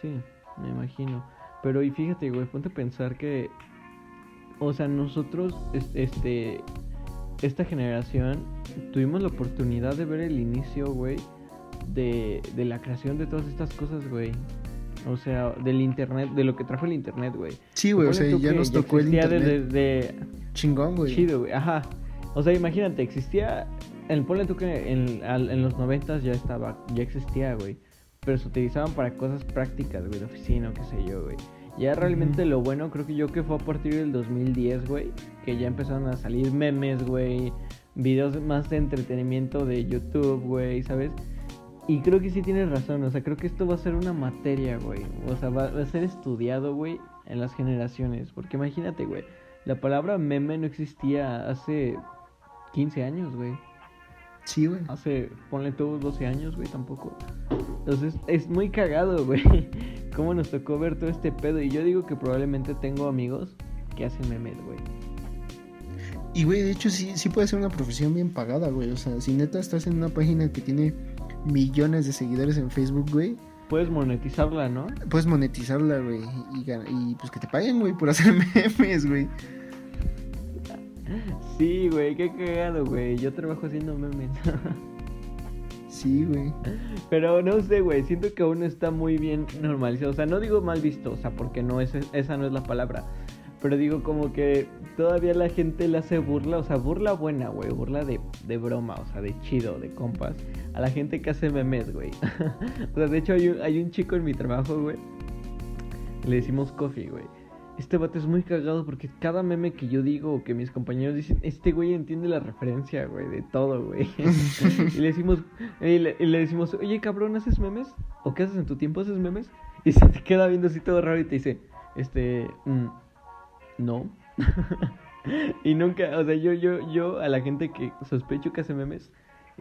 Sí, me imagino. Pero y fíjate, güey, ponte a pensar que, o sea, nosotros, es- este, esta generación, tuvimos la oportunidad de ver el inicio, güey, de, de la creación de todas estas cosas, güey. O sea, del internet, de lo que trajo el internet, güey. Sí, güey, o sea, ya nos tocó el internet desde- de- chingón, güey. Chido, güey, ajá. O sea, imagínate, existía. El ponle tú que en, al- en los noventas ya estaba, ya existía, güey. Pero se utilizaban para cosas prácticas, güey, de oficina o qué sé yo, güey. Ya realmente lo bueno creo que yo que fue a partir del 2010, güey. Que ya empezaron a salir memes, güey. Videos más de entretenimiento de YouTube, güey, ¿sabes? Y creo que sí tienes razón, o sea, creo que esto va a ser una materia, güey. O sea, va, va a ser estudiado, güey, en las generaciones. Porque imagínate, güey, la palabra meme no existía hace 15 años, güey. Sí, güey. Hace, ponle tú 12 años, güey, tampoco. Entonces, es muy cagado, *laughs* güey. Cómo nos tocó ver todo este pedo. Y yo digo que probablemente tengo amigos que hacen memes, güey. Y, güey, de hecho, sí, sí puede ser una profesión bien pagada, güey. O sea, si neta estás en una página que tiene millones de seguidores en Facebook, güey. Puedes monetizarla, ¿no? Puedes monetizarla, güey. Y, pues que te paguen, güey, por hacer *laughs* memes, güey. Sí, güey, qué cagado, güey. Yo trabajo haciendo memes. *laughs* Sí, güey. Pero no sé, güey, siento que aún está muy bien normalizado. O sea, no digo mal visto, o sea, porque no es, esa no es la palabra. Pero digo como que todavía la gente le hace burla, o sea, burla buena, güey, burla de, de broma, o sea, de chido, de compas, a la gente que hace memes, güey. *laughs* o sea, de hecho hay un, chico en mi trabajo, güey, le decimos Coffee, güey. Este vato es muy cagado porque cada meme que yo digo o que mis compañeros dicen, este güey entiende la referencia, güey, de todo, güey. *laughs* y le decimos, y le decimos, oye cabrón, ¿haces memes? ¿O qué haces en tu tiempo? ¿Haces memes? Y se te queda viendo así todo raro y te dice, este, mm, no. *laughs* y nunca, o sea, yo, yo, yo a la gente que sospecho que hace memes,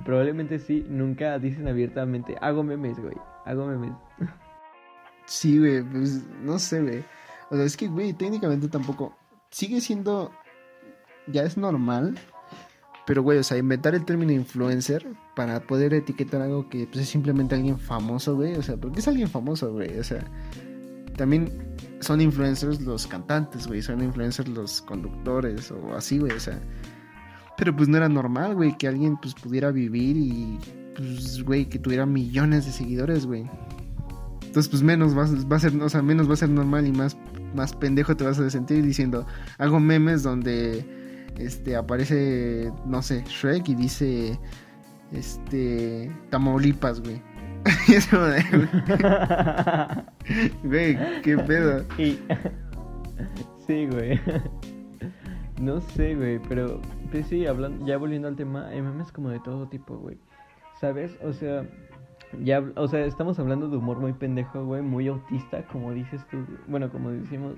probablemente sí, nunca dicen abiertamente, hago memes, güey, hago memes. *laughs* Sí, güey, pues no sé, güey. O sea, es que, güey, técnicamente tampoco. Sigue siendo. Ya es normal. Pero, güey, o sea, inventar el término influencer para poder etiquetar algo que pues, es simplemente alguien famoso, güey. O sea, porque es alguien famoso, güey. O sea, también son influencers los cantantes, güey. Son influencers los conductores o así, güey. O sea, pero pues no era normal, güey, que alguien pues pudiera vivir y, pues, güey, que tuviera millones de seguidores, güey. Entonces, pues menos va, va a ser, o sea, menos va a ser normal y más, más pendejo te vas a sentir diciendo, hago memes donde este aparece, no sé, Shrek y dice este Tamaulipas, güey. *laughs* Y güey, qué pedo. Y... sí, güey. No sé, güey, pero pues sí, hablando, ya volviendo al tema, hay memes como de todo tipo, güey. ¿Sabes? O sea, ya, o sea, estamos hablando de humor muy pendejo, güey, muy autista, como dices tú, bueno, como decimos,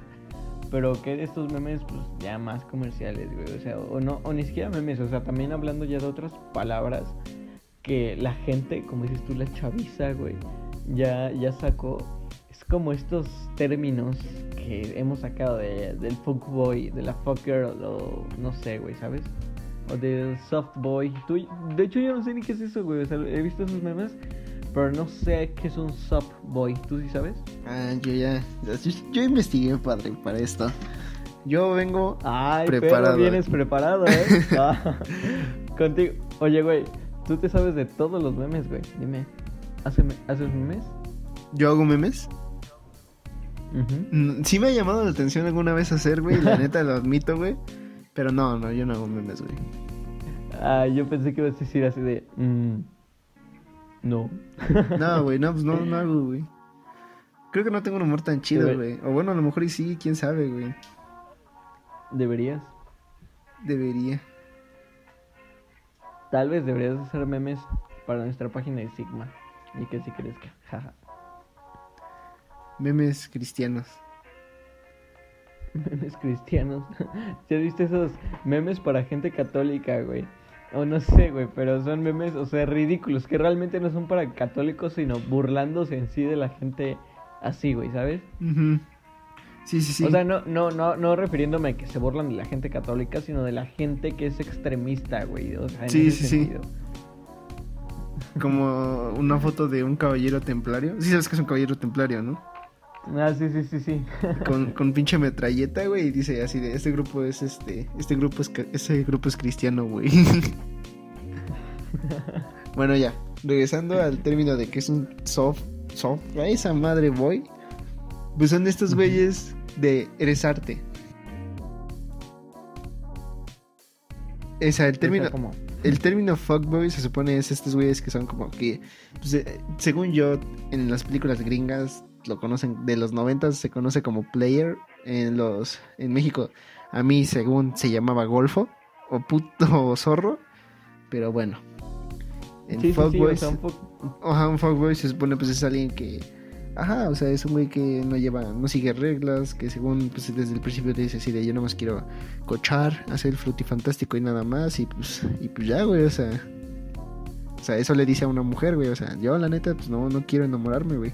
pero que de estos memes, pues ya más comerciales, güey, o sea, o no, o ni siquiera memes, o sea, también hablando ya de otras palabras que la gente, como dices tú, la chaviza, güey, ya, ya sacó. Es como estos términos que hemos sacado de, del fuckboy, de la fucker, o no sé, güey, ¿sabes? O del softboy. Tú, de hecho, yo no sé ni qué es eso, güey. O sea, he visto esos memes, pero no sé qué es un softboy. ¿Tú sí sabes? Ah, yo ya, yo, yo investigué, padre, para esto. Yo vengo Ay, preparado. pero vienes preparado, ¿eh? *laughs* Ah, contigo. Oye, güey, tú te sabes de todos los memes, güey. Dime, ¿hace- ¿haces memes? ¿Yo hago memes? Mm, Sí me ha llamado la atención alguna vez hacer, güey, la *laughs* neta lo admito, güey. Pero no, no, yo no hago memes, güey. Ah, yo pensé que ibas a decir así de. mm, no. No, *laughs* güey, no, pues no, no hago, güey. Creo que no tengo un humor tan chido, güey. O bueno, a lo mejor y sí, quién sabe, güey. Deberías. Debería. Tal vez deberías hacer memes para nuestra página de Sigma. Y que sí crezca. Jaja. Memes cristianos. *laughs* memes cristianos. *laughs* ¿Sí has visto esos memes para gente católica, güey? O no sé, güey, pero son memes, o sea, ridículos, que realmente no son para católicos, sino burlándose en sí de la gente así, güey, ¿sabes? Ujú. Sí, sí, sí. O sea, no, no, no, no refiriéndome a que se burlan de la gente católica, sino de la gente que es extremista, güey. O sea, en Sí, ese sí, sí. sentido. Como una foto de un caballero templario. Sí sabes que es un caballero templario, ¿no? Ah, sí, sí, sí, sí. *laughs* Con, con pinche metralleta, güey, y dice así de este grupo es este, este grupo es ese grupo es cristiano, güey. *laughs* bueno, ya, regresando al término de que es un soft, soft, a esa madre boy, pues son estos güeyes de eres arte. O sea, el término, como... el término fuckboy se supone es estos güeyes que son como que, pues, eh, según yo, en las películas gringas lo conocen, de los 90 se conoce como player, en los, en México, a mí según se llamaba golfo, o puto *laughs* o zorro, pero bueno. En Sí, sí, sí, o sea, un ajá, un fuckboy se supone pues es alguien que Ajá, o sea, es un güey que no lleva, no sigue reglas, que según pues desde el principio te dice así de yo nomás quiero cochar, hacer el frutifantástico y nada más, y pues, y pues ya, güey, o sea. O sea, eso le dice a una mujer, güey. O sea, yo la neta, pues no, no quiero enamorarme, güey.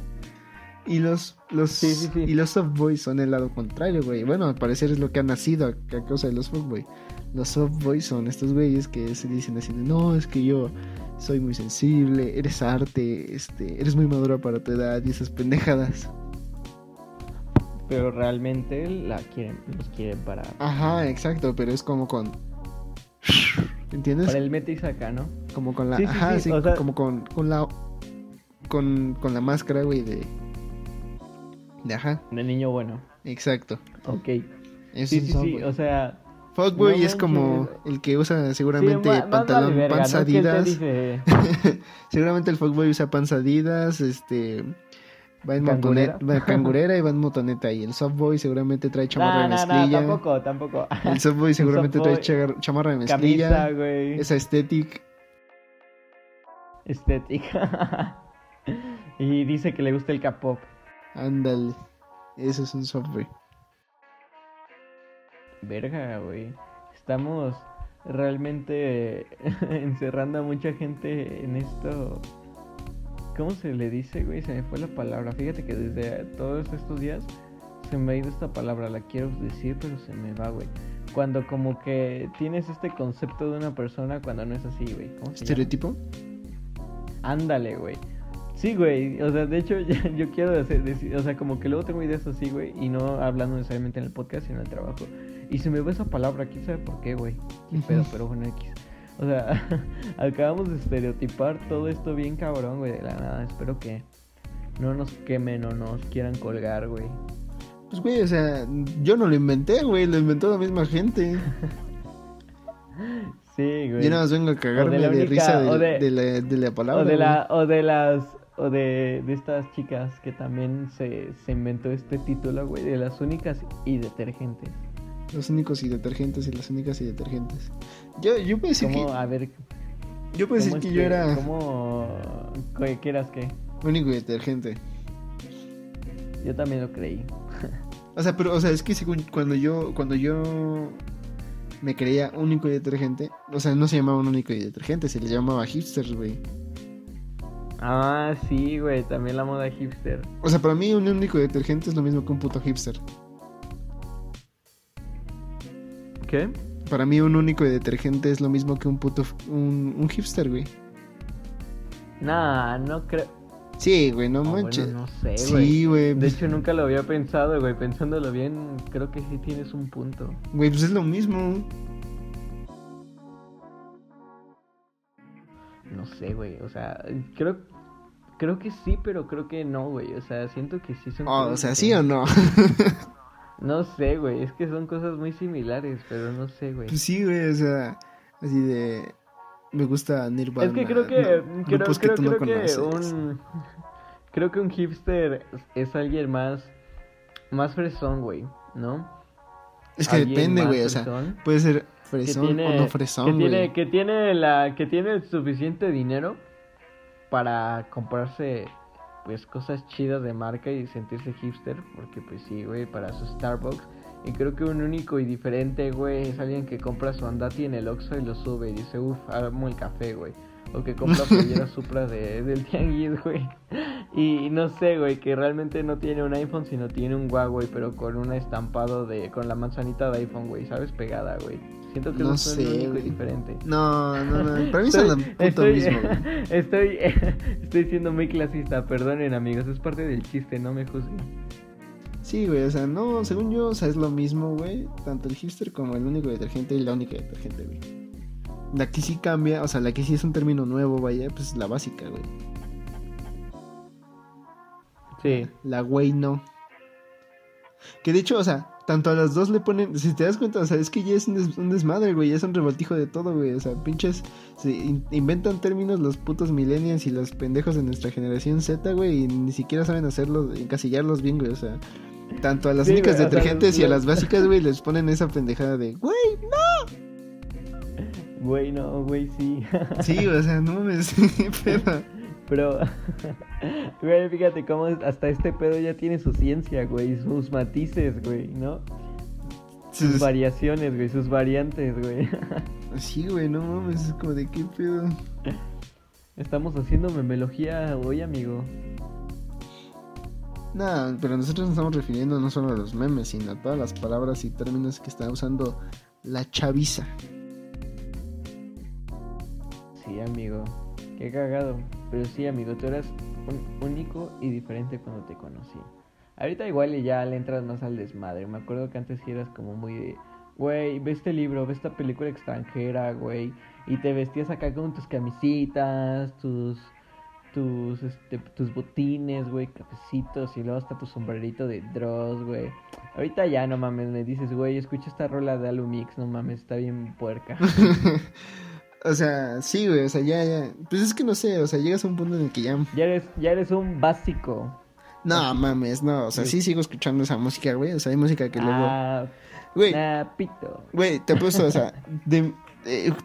Y los, los, Sí, sí, sí. y los softboys son el lado contrario, güey. Bueno, al parecer es lo que ha nacido a, a causa de los fuckboys. Los softboys son estos güeyes que se dicen así de, no, es que yo soy muy sensible, eres arte, este, eres muy madura para tu edad y esas pendejadas. Pero realmente la quieren, los quieren para, Ajá, exacto, pero es como con... ¿Entiendes? para el mete y saca, ¿no? Como con la... Sí, sí, ajá, sí, sí, o sea- como con, con la... Con, con la máscara, güey, de... De ajá, De niño bueno. exacto. Ok. Es Sí, sí, sí, o sea... Fuckboy no es como manches. el que usa seguramente pantalón vale verga, *laughs* seguramente el fuckboy usa panza Adidas, este va en Cangurera. motoneta, va cangurera y va en *laughs* motoneta y el softboy seguramente trae chamarra de no, no, mezclilla. tampoco, tampoco. el softboy *laughs* seguramente trae chamarra de Camisa, mezclilla. güey. Esa estética. Estética. y dice que le gusta el K-pop. Ándale. Eso es un softboy. Verga, güey. Estamos realmente *laughs* encerrando a mucha gente en esto. ¿Cómo se le dice, güey? Se me fue la palabra. Fíjate que desde todos estos días se me ha ido esta palabra. La quiero decir, pero se me va, güey. Cuando como que tienes este concepto de una persona cuando no es así, güey. ¿Cómo se llama? ¿Estereotipo? Ándale, güey. Sí, güey. O sea, de hecho, *laughs* ya- yo quiero decir, o sea, como que luego tengo ideas así, güey, y no hablando necesariamente en el podcast, sino en el trabajo. Y se me va esa palabra, quién sabe por qué, güey. Qué pedo, pero bueno, X. O sea, *laughs* acabamos de estereotipar todo esto bien cabrón, güey, de la nada. Espero que no nos quemen o nos quieran colgar, güey. Pues güey, o sea, yo no lo inventé, güey, lo inventó la misma gente. *laughs* Sí, güey. Yo nada más vengo a cagarme de, única- risa de, o de- de la, de la palabra. O de, la, o de las o de, de estas chicas que también se, se inventó este título, güey, de las únicas y detergentes. Los únicos y detergentes y las únicas y detergentes. Yo, yo puedo decir ¿Cómo? que, A ver, yo puedo decir ¿cómo que es yo era ¿Cómo? ¿Qué, eras qué? único y detergente. Yo también lo creí. O sea, pero, o sea, es que según cuando yo, cuando yo me creía único y detergente, o sea, no se llamaba un único y detergente, se le llamaba hipsters, güey. Ah, sí, güey, también la moda hipster. O sea, para mí un único detergente es lo mismo que un puto hipster. ¿Qué? Para mí un único y detergente es lo mismo que un puto, un, un hipster, güey. Nah, no creo. Sí, güey, no Ah, bueno, manches. no sé, güey. sí, güey. De hecho, nunca lo había pensado, güey. Pensándolo bien, creo que sí tienes un punto. Güey, pues es lo mismo. No sé, güey. O sea, creo creo que sí, pero creo que no, güey. O sea, siento que sí son Oh, o sea, sí o no. *laughs* No sé, güey. Es que son cosas muy similares, pero no sé, güey. Pues sí, güey, o sea, así de. Me gusta Nirvana. Es que creo que no, creo, que creo, no que un creo que un hipster es alguien más más fresón, güey, ¿no? Es que depende, güey, o sea, puede ser que fresón tiene, o no fresón, que tiene, que tiene la, que tiene el suficiente dinero para comprarse pues cosas chidas de marca y sentirse hipster, porque pues sí, güey, para su Starbucks. Y creo que un único y diferente, güey, es alguien que compra su andati en el Oxxo y lo sube y dice, uff, amo el café, güey. O que compra *laughs* playera Supra de, del tianguis, güey. Y no sé, güey, que realmente no tiene un iPhone, sino tiene un Huawei, pero con un estampado de, con la manzanita de iPhone, güey, ¿sabes? Pegada, güey. Siento que No eso es sé, un único y güey. diferente. No, no, no, *laughs* para mí son Estoy, lo puto *laughs* estoy, mismo, *laughs* estoy, estoy siendo muy clasista, perdonen amigos, es parte del chiste, no me juzguen. Sí, güey, o sea, no, según yo, o sea, es lo mismo, güey. Tanto el hipster como el único detergente y la única detergente, güey. La que sí cambia, o sea, la que sí es un término nuevo, vaya, pues la básica, güey. Sí, La güey no. Que de hecho, o sea, tanto a las dos le ponen, si te das cuenta, o sea, es que ya es un, des- un desmadre, güey, ya es un revoltijo de todo, güey. O sea, pinches, se in- inventan términos los putos millennials y los pendejos de nuestra generación Z, güey, y ni siquiera saben hacerlo, encasillarlos bien, güey, o sea. Tanto a las Sí, únicas güey, o sea, detergentes y a las básicas, güey, les ponen esa pendejada de, güey, güey, no, güey, sí. sí, o sea, no mames, *laughs* pedo. Pero, güey, fíjate cómo hasta este pedo ya tiene su ciencia, güey, sus matices, güey, ¿no? Sus variaciones, güey, sus variantes, güey. *laughs* Sí, güey, no mames, es como de qué pedo. Estamos haciendo memelogía hoy, amigo. Nah, pero nosotros nos estamos refiriendo no solo a los memes, sino a todas las palabras y términos que está usando la chaviza. Sí, amigo. Qué cagado. Pero sí, amigo, tú eras único y diferente cuando te conocí. Ahorita igual ya le entras más al desmadre. Me acuerdo que antes sí eras como muy de, güey, ve este libro, ve esta película extranjera, güey. Y te vestías acá con tus camisitas, tus tus este, tus botines, güey, cafecitos y luego hasta tu sombrerito de Dross, güey. Ahorita ya no mames, me dices, güey, escucha esta rola de Alumix, no mames, está bien puerca. *laughs* O sea, sí, güey, o sea, ya, ya. Pues es que no sé, o sea, llegas a un punto en el que ya. Ya eres, ya eres un básico. No, mames, no, o sea, sí. sigo escuchando esa música, güey. O sea, hay música que luego. Ah, güey. pito. Güey, te he puesto, o sea, *laughs* de,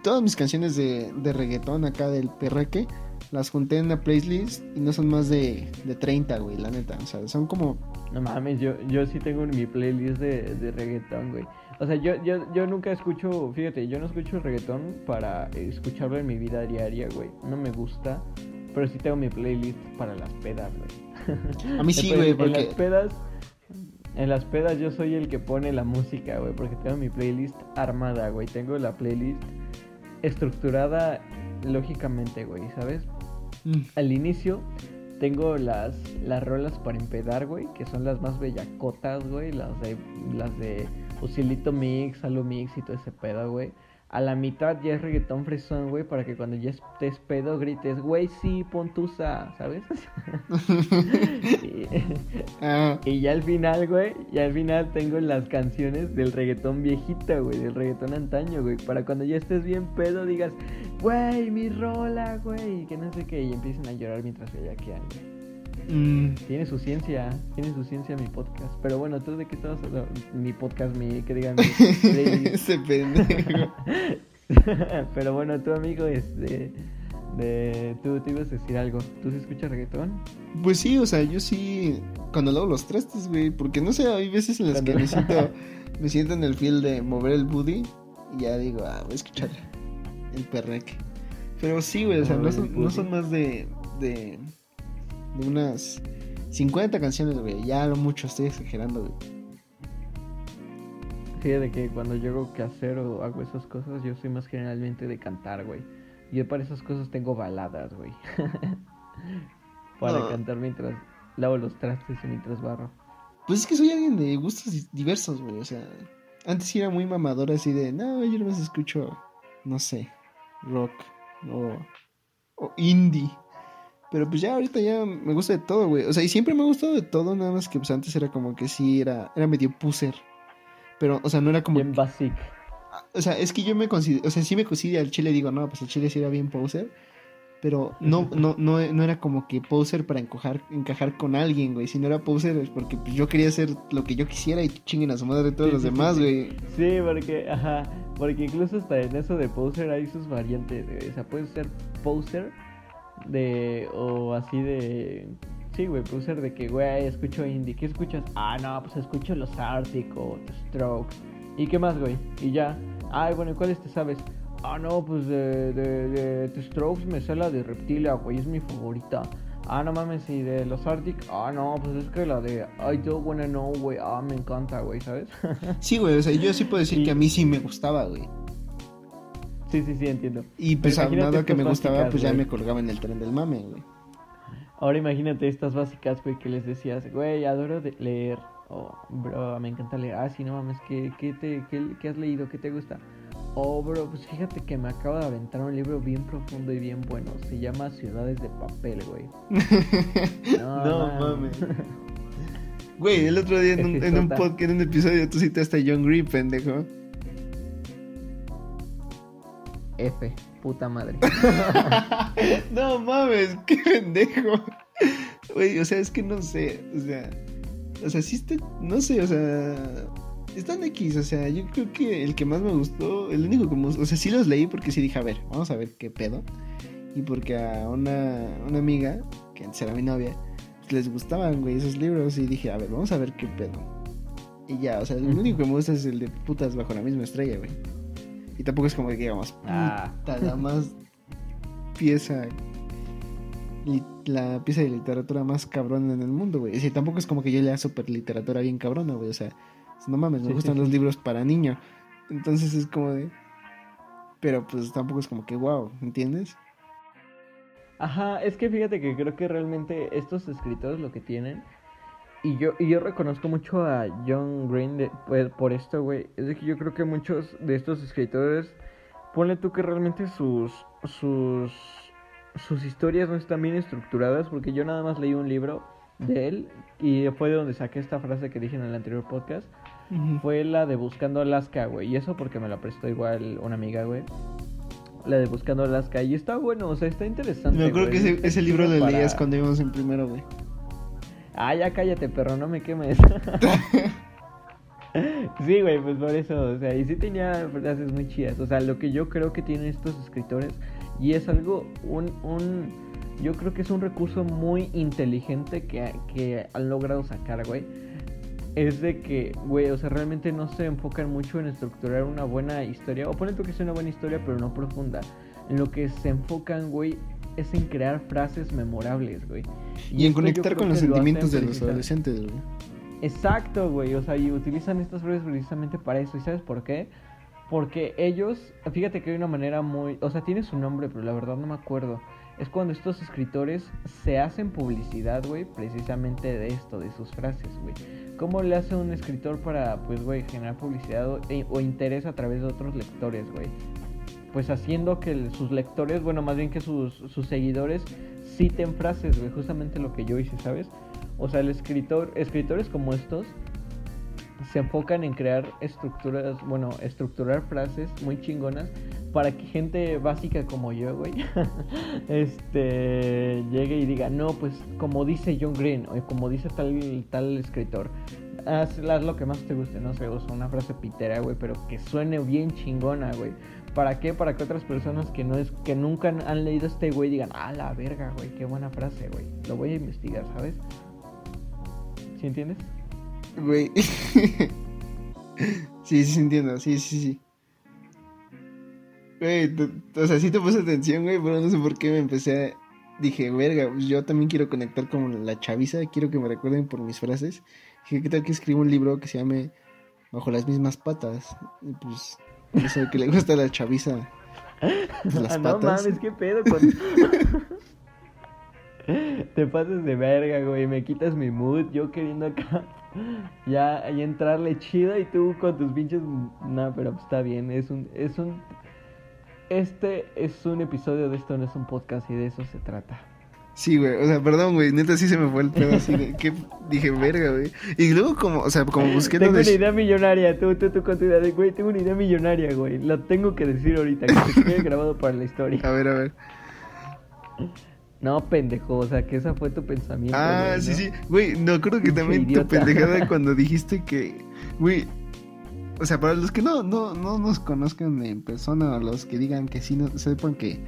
todas mis canciones de, de reggaetón acá del perreque, las junté en una playlist y no son más de, de 30, güey, la neta. O sea, son como. No mames, yo, yo sí tengo mi playlist de, de reggaetón, güey. O sea, yo, yo, yo nunca escucho, fíjate, yo no escucho reggaetón para escucharlo en mi vida diaria, güey. No me gusta, pero sí tengo mi playlist para las pedas, güey. *laughs* A mí sí, güey, porque... En las pedas, en las pedas yo soy el que pone la música, güey, porque tengo mi playlist armada, güey. Tengo la playlist estructurada lógicamente, güey, ¿sabes? Mm. Al inicio tengo las, las rolas para empedar, güey, que son las más bellacotas, güey, las de, las de Usilito Mix, Halo Mix y todo ese pedo, güey. A la mitad ya es reggaetón fresón, güey, para que cuando ya estés pedo grites, güey, sí, pon tusa, ¿sabes? *laughs* Ah. *laughs* y, ya al final, güey, ya al final tengo las canciones del reggaetón viejita, güey, del reggaetón antaño, güey, para cuando ya estés bien pedo digas, güey, mi rola, güey, que no sé qué, y empiecen a llorar mientras bellaquean, güey. Mm. Tiene su ciencia, tiene su ciencia mi podcast. Pero bueno, ¿tú de qué estabas hablando? Mi podcast, mi, que digan, *laughs* Ese pendejo. *laughs* Pero bueno, tu amigo, este, de, tú te ibas a decir algo. ¿Tú sí escuchas reggaetón? Pues sí, o sea, yo sí, cuando lavo los trastes, güey, porque no sé, hay veces en las que me siento, *laughs* me siento en el feel de mover el booty y ya digo, ah, voy a escuchar el perreque. Pero sí, güey, o sea, no son, no son más de, de de unas 50 canciones, güey. Ya lo mucho, estoy exagerando, güey. Fíjate que cuando llego que hacer o hago esas cosas, yo soy más generalmente de cantar, güey. Yo para esas cosas tengo baladas, güey. *laughs* para cantar mientras lavo los trastes y mientras barro. Pues es que soy alguien de gustos diversos, güey. O sea, antes era muy mamador así de, no, yo no más escucho, no sé, rock o, o indie. Pero pues ya ahorita ya me gusta de todo, güey. O sea, y siempre me ha gustado de todo, nada más que pues antes era como que sí, era, era medio puser. Pero, o sea, no era como... Bien basic. O sea, es que yo me considero, o sea, sí me considero al chile, digo, no, pues el chile sí era bien poser. Pero no, no, no, no era como que poser para encajar, encajar con alguien, güey. Sino era poser porque pues, yo quería hacer lo que yo quisiera y chinguen a su madre todos los demás, güey. Sí, porque, ajá, porque incluso hasta en eso de poser hay sus variantes, O sea, puedes ser poser de o así de sí, güey, puede ser de que, güey, escucho indie, ¿qué escuchas? Ah, no, pues escucho los Arctic o The Strokes. ¿Y qué más, güey? Y ya. Ay, bueno, ¿y cuáles te sabes? Ah, no, pues de, de, The Strokes me sé la de Reptilia, güey, es mi favorita. Ah, no mames, y de los Arctic, ah, no, pues es que la de I don't wanna know, güey, ah, me encanta, güey, ¿sabes? sí, güey, o sea, yo sí puedo decir *laughs* que a mí sí me gustaba, güey. Sí, sí, sí, entiendo. Y pues nada que me gustaba, pues ya me colgaba en el tren del mame, güey. Ahora imagínate estas básicas, güey, que les decías, güey, adoro de leer. Oh, bro, me encanta leer. Ah, sí, no mames, ¿qué, qué, te, qué, has leído? ¿Qué te gusta? Oh, bro, pues fíjate que me acabo de aventar un libro bien profundo y bien bueno. Se llama Ciudades de Papel, güey. *laughs* no, mames. *laughs* Güey, el otro día en un, en un podcast, en un episodio, tú citaste a John Green, pendejo. F, puta madre. *laughs* no mames, qué pendejo. Güey, o sea, es que no sé, o sea, o sea, sí está, no sé, o sea, están X, o sea, yo creo que el que más me gustó, el único que, o sea, sí los leí porque sí dije, a ver, vamos a ver qué pedo. y porque a una, una amiga, que antes era mi novia, les gustaban, güey, esos libros. Y dije, a ver, vamos a ver qué pedo. Y ya, o sea, el único que me gusta es el de putas bajo la misma estrella, güey. Y tampoco es como que digamos, Ah. la más pieza. li- La pieza de literatura más cabrona en el mundo, güey. Y tampoco es como que yo lea super literatura bien cabrona, güey. O sea, no mames, me Sí, gustan sí, los sí. libros para niño. Entonces es como de. Pero pues tampoco es como que wow, ¿entiendes? Ajá, es que fíjate que creo que realmente estos escritores lo que tienen, y yo, y yo reconozco mucho a John Green de- pues, por esto, güey, es de que yo creo que muchos de estos escritores, ponle tú que realmente sus, sus, sus historias no están bien estructuradas, porque yo nada más leí un libro de él, y fue de donde saqué esta frase que dije en el anterior podcast, fue la de Buscando Alaska, güey. Y eso porque me la prestó igual una amiga, güey. La de Buscando Alaska. Y está bueno, o sea, está interesante. Me acuerdo que ese, libro lo para- leías cuando íbamos en primero, güey. Ah, ya cállate, perro, no me quemes. *laughs* sí, güey, pues por eso, o sea, y sí tenía frases muy chidas. O sea, lo que yo creo que tienen estos escritores, y es algo, un, un, yo creo que es un recurso muy inteligente que, que han logrado sacar, güey. Es de que, güey, o sea, realmente no se enfocan mucho en estructurar una buena historia. O ponen tú que sea una buena historia, pero no profunda. En lo que se enfocan, güey, es en crear frases memorables, güey. Y, en conectar con los lo sentimientos de los adolescentes, güey. Exacto, güey. O sea, y utilizan estas frases precisamente para eso. ¿Y sabes por qué? Porque ellos, fíjate que hay una manera muy, o sea, tiene su nombre, pero la verdad no me acuerdo. Es cuando estos escritores se hacen publicidad, güey, precisamente de esto, de sus frases, güey. ¿Cómo le hace un escritor para, pues, güey, generar publicidad o, e- o interés a través de otros lectores, güey? Pues haciendo que sus lectores, bueno, más bien que sus, sus seguidores citen frases, güey, justamente lo que yo hice, ¿sabes? O sea, el escritor, escritores como estos se enfocan en crear estructuras, bueno, estructurar frases muy chingonas para que gente básica como yo, güey, *laughs* este, llegue y diga, no, pues como dice John Green o como dice tal, tal escritor, haz, haz lo que más te guste, no sé, o sea, una frase pitera, güey, pero que suene bien chingona, güey. ¿Para qué? Para que otras personas que no es que nunca han, leído este güey digan, ah, la verga, güey, qué buena frase, güey. Lo voy a investigar, ¿sabes? ¿Sí entiendes? Güey. *laughs* sí, sí, entiendo. Sí, sí, sí. Güey, o sea, sí te puse atención, güey, pero no sé por qué me empecé a... Dije, verga, pues yo también quiero conectar con la chaviza, quiero que me recuerden por mis frases. Dije, ¿qué tal que escribo un libro que se llame Bajo las mismas patas? Y pues, que le gusta la chaviza. las Ah, no patas. mames, qué pedo con... *laughs* Te pasas de verga, güey, me quitas mi mood, yo queriendo acá ya ahí entrarle chido y tú con tus pinches... No, pero pues está bien, es un... Es un... Este es un episodio de esto, no es un podcast y de eso se trata. Sí, güey, o sea, perdón, güey, neta sí se me fue el pedo así de que dije, verga, güey. Y luego como, o sea, como busqué Tengo de... una idea millonaria, tú, tú, tú con tu idea de, güey, tengo una idea millonaria, güey. Lo tengo que decir ahorita, que se quede grabado para la historia. A ver, a ver. No, pendejo, o sea, que ese fue tu pensamiento. Ah, güey, sí, ¿no? sí. Güey, no, creo que también tu pendejada *laughs* cuando dijiste que, güey, o sea, para los que no, no, no nos conozcan en persona o los que digan que sí, nos, sepan que,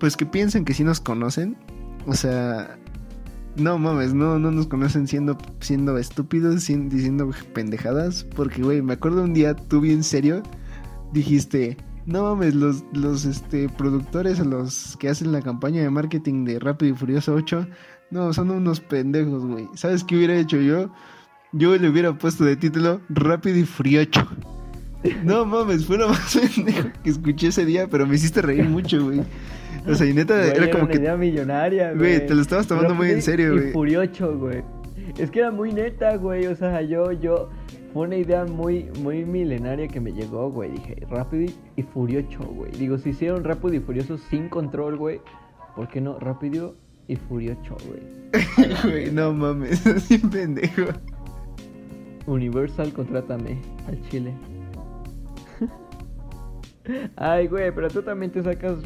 pues que piensen que sí nos conocen, o sea, no mames, no, no nos conocen siendo, siendo estúpidos, diciendo pendejadas, porque, güey, me acuerdo un día tú bien serio dijiste, no mames, los, los este, productores los que hacen la campaña de marketing de Rápido y Furioso 8, no, son unos pendejos, güey. ¿Sabes qué hubiera hecho yo? Yo le hubiera puesto de título Rápido y Furiocho. No mames, fue lo más *laughs* pendejo que escuché ese día, pero me hiciste reír mucho, güey. O sea, y neta, Güey, era como una que... idea millonaria, güey. Güey, te lo estabas tomando muy en serio, güey. Furiocho, güey. Es que era muy neta, güey. O sea, yo, yo. Fue una idea muy, muy milenaria que me llegó, güey. Dije, rápido y- furioso, güey. Digo, si hicieron rápido y furioso sin control, güey. ¿Por qué no? Rápido y furioso, güey. *laughs* Güey, no mames, *laughs* así pendejo. Universal, contrátame al Chile. *laughs* Ay, güey, pero tú también te sacas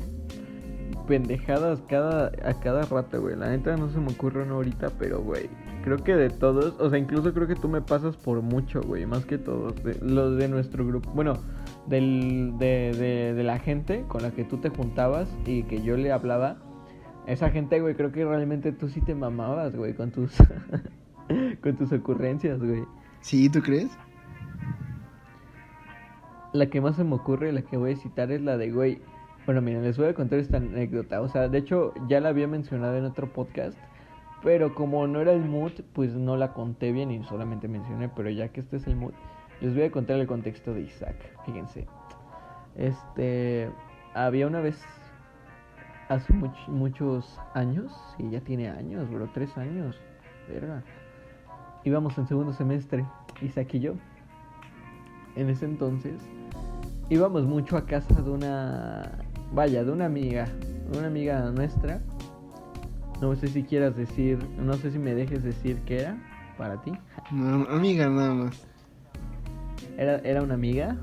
pendejadas cada, a cada rato, güey. La neta no se me ocurre una ahorita, pero, güey. Creo que de todos, o sea, incluso creo que tú me pasas por mucho, güey. Más que todos. De, los de nuestro grupo. Bueno, del, de, de, de la gente con la que tú te juntabas y que yo le hablaba, esa gente, güey, creo que realmente tú sí te mamabas, güey, con tus *laughs* con tus ocurrencias, güey. Sí, ¿tú crees? La que más se me ocurre, la que voy a citar es la de, güey. Bueno, miren, les voy a contar esta anécdota. O sea, de hecho, ya la había mencionado en otro podcast. Pero como no era el mood, pues no la conté bien y solamente mencioné. Pero ya que este es el mood, les voy a contar el contexto de Isaac. Fíjense. Este. Había una vez. Hace muchos años. Sí, ya tiene años, bro. Tres años. Verga. Íbamos en segundo semestre. Isaac y yo. En ese entonces. Íbamos mucho a casa de una. Vaya, de una amiga. Una amiga nuestra no sé si quieras decir, no sé si me dejes decir qué era para ti. No, amiga nada más. Era, era una amiga.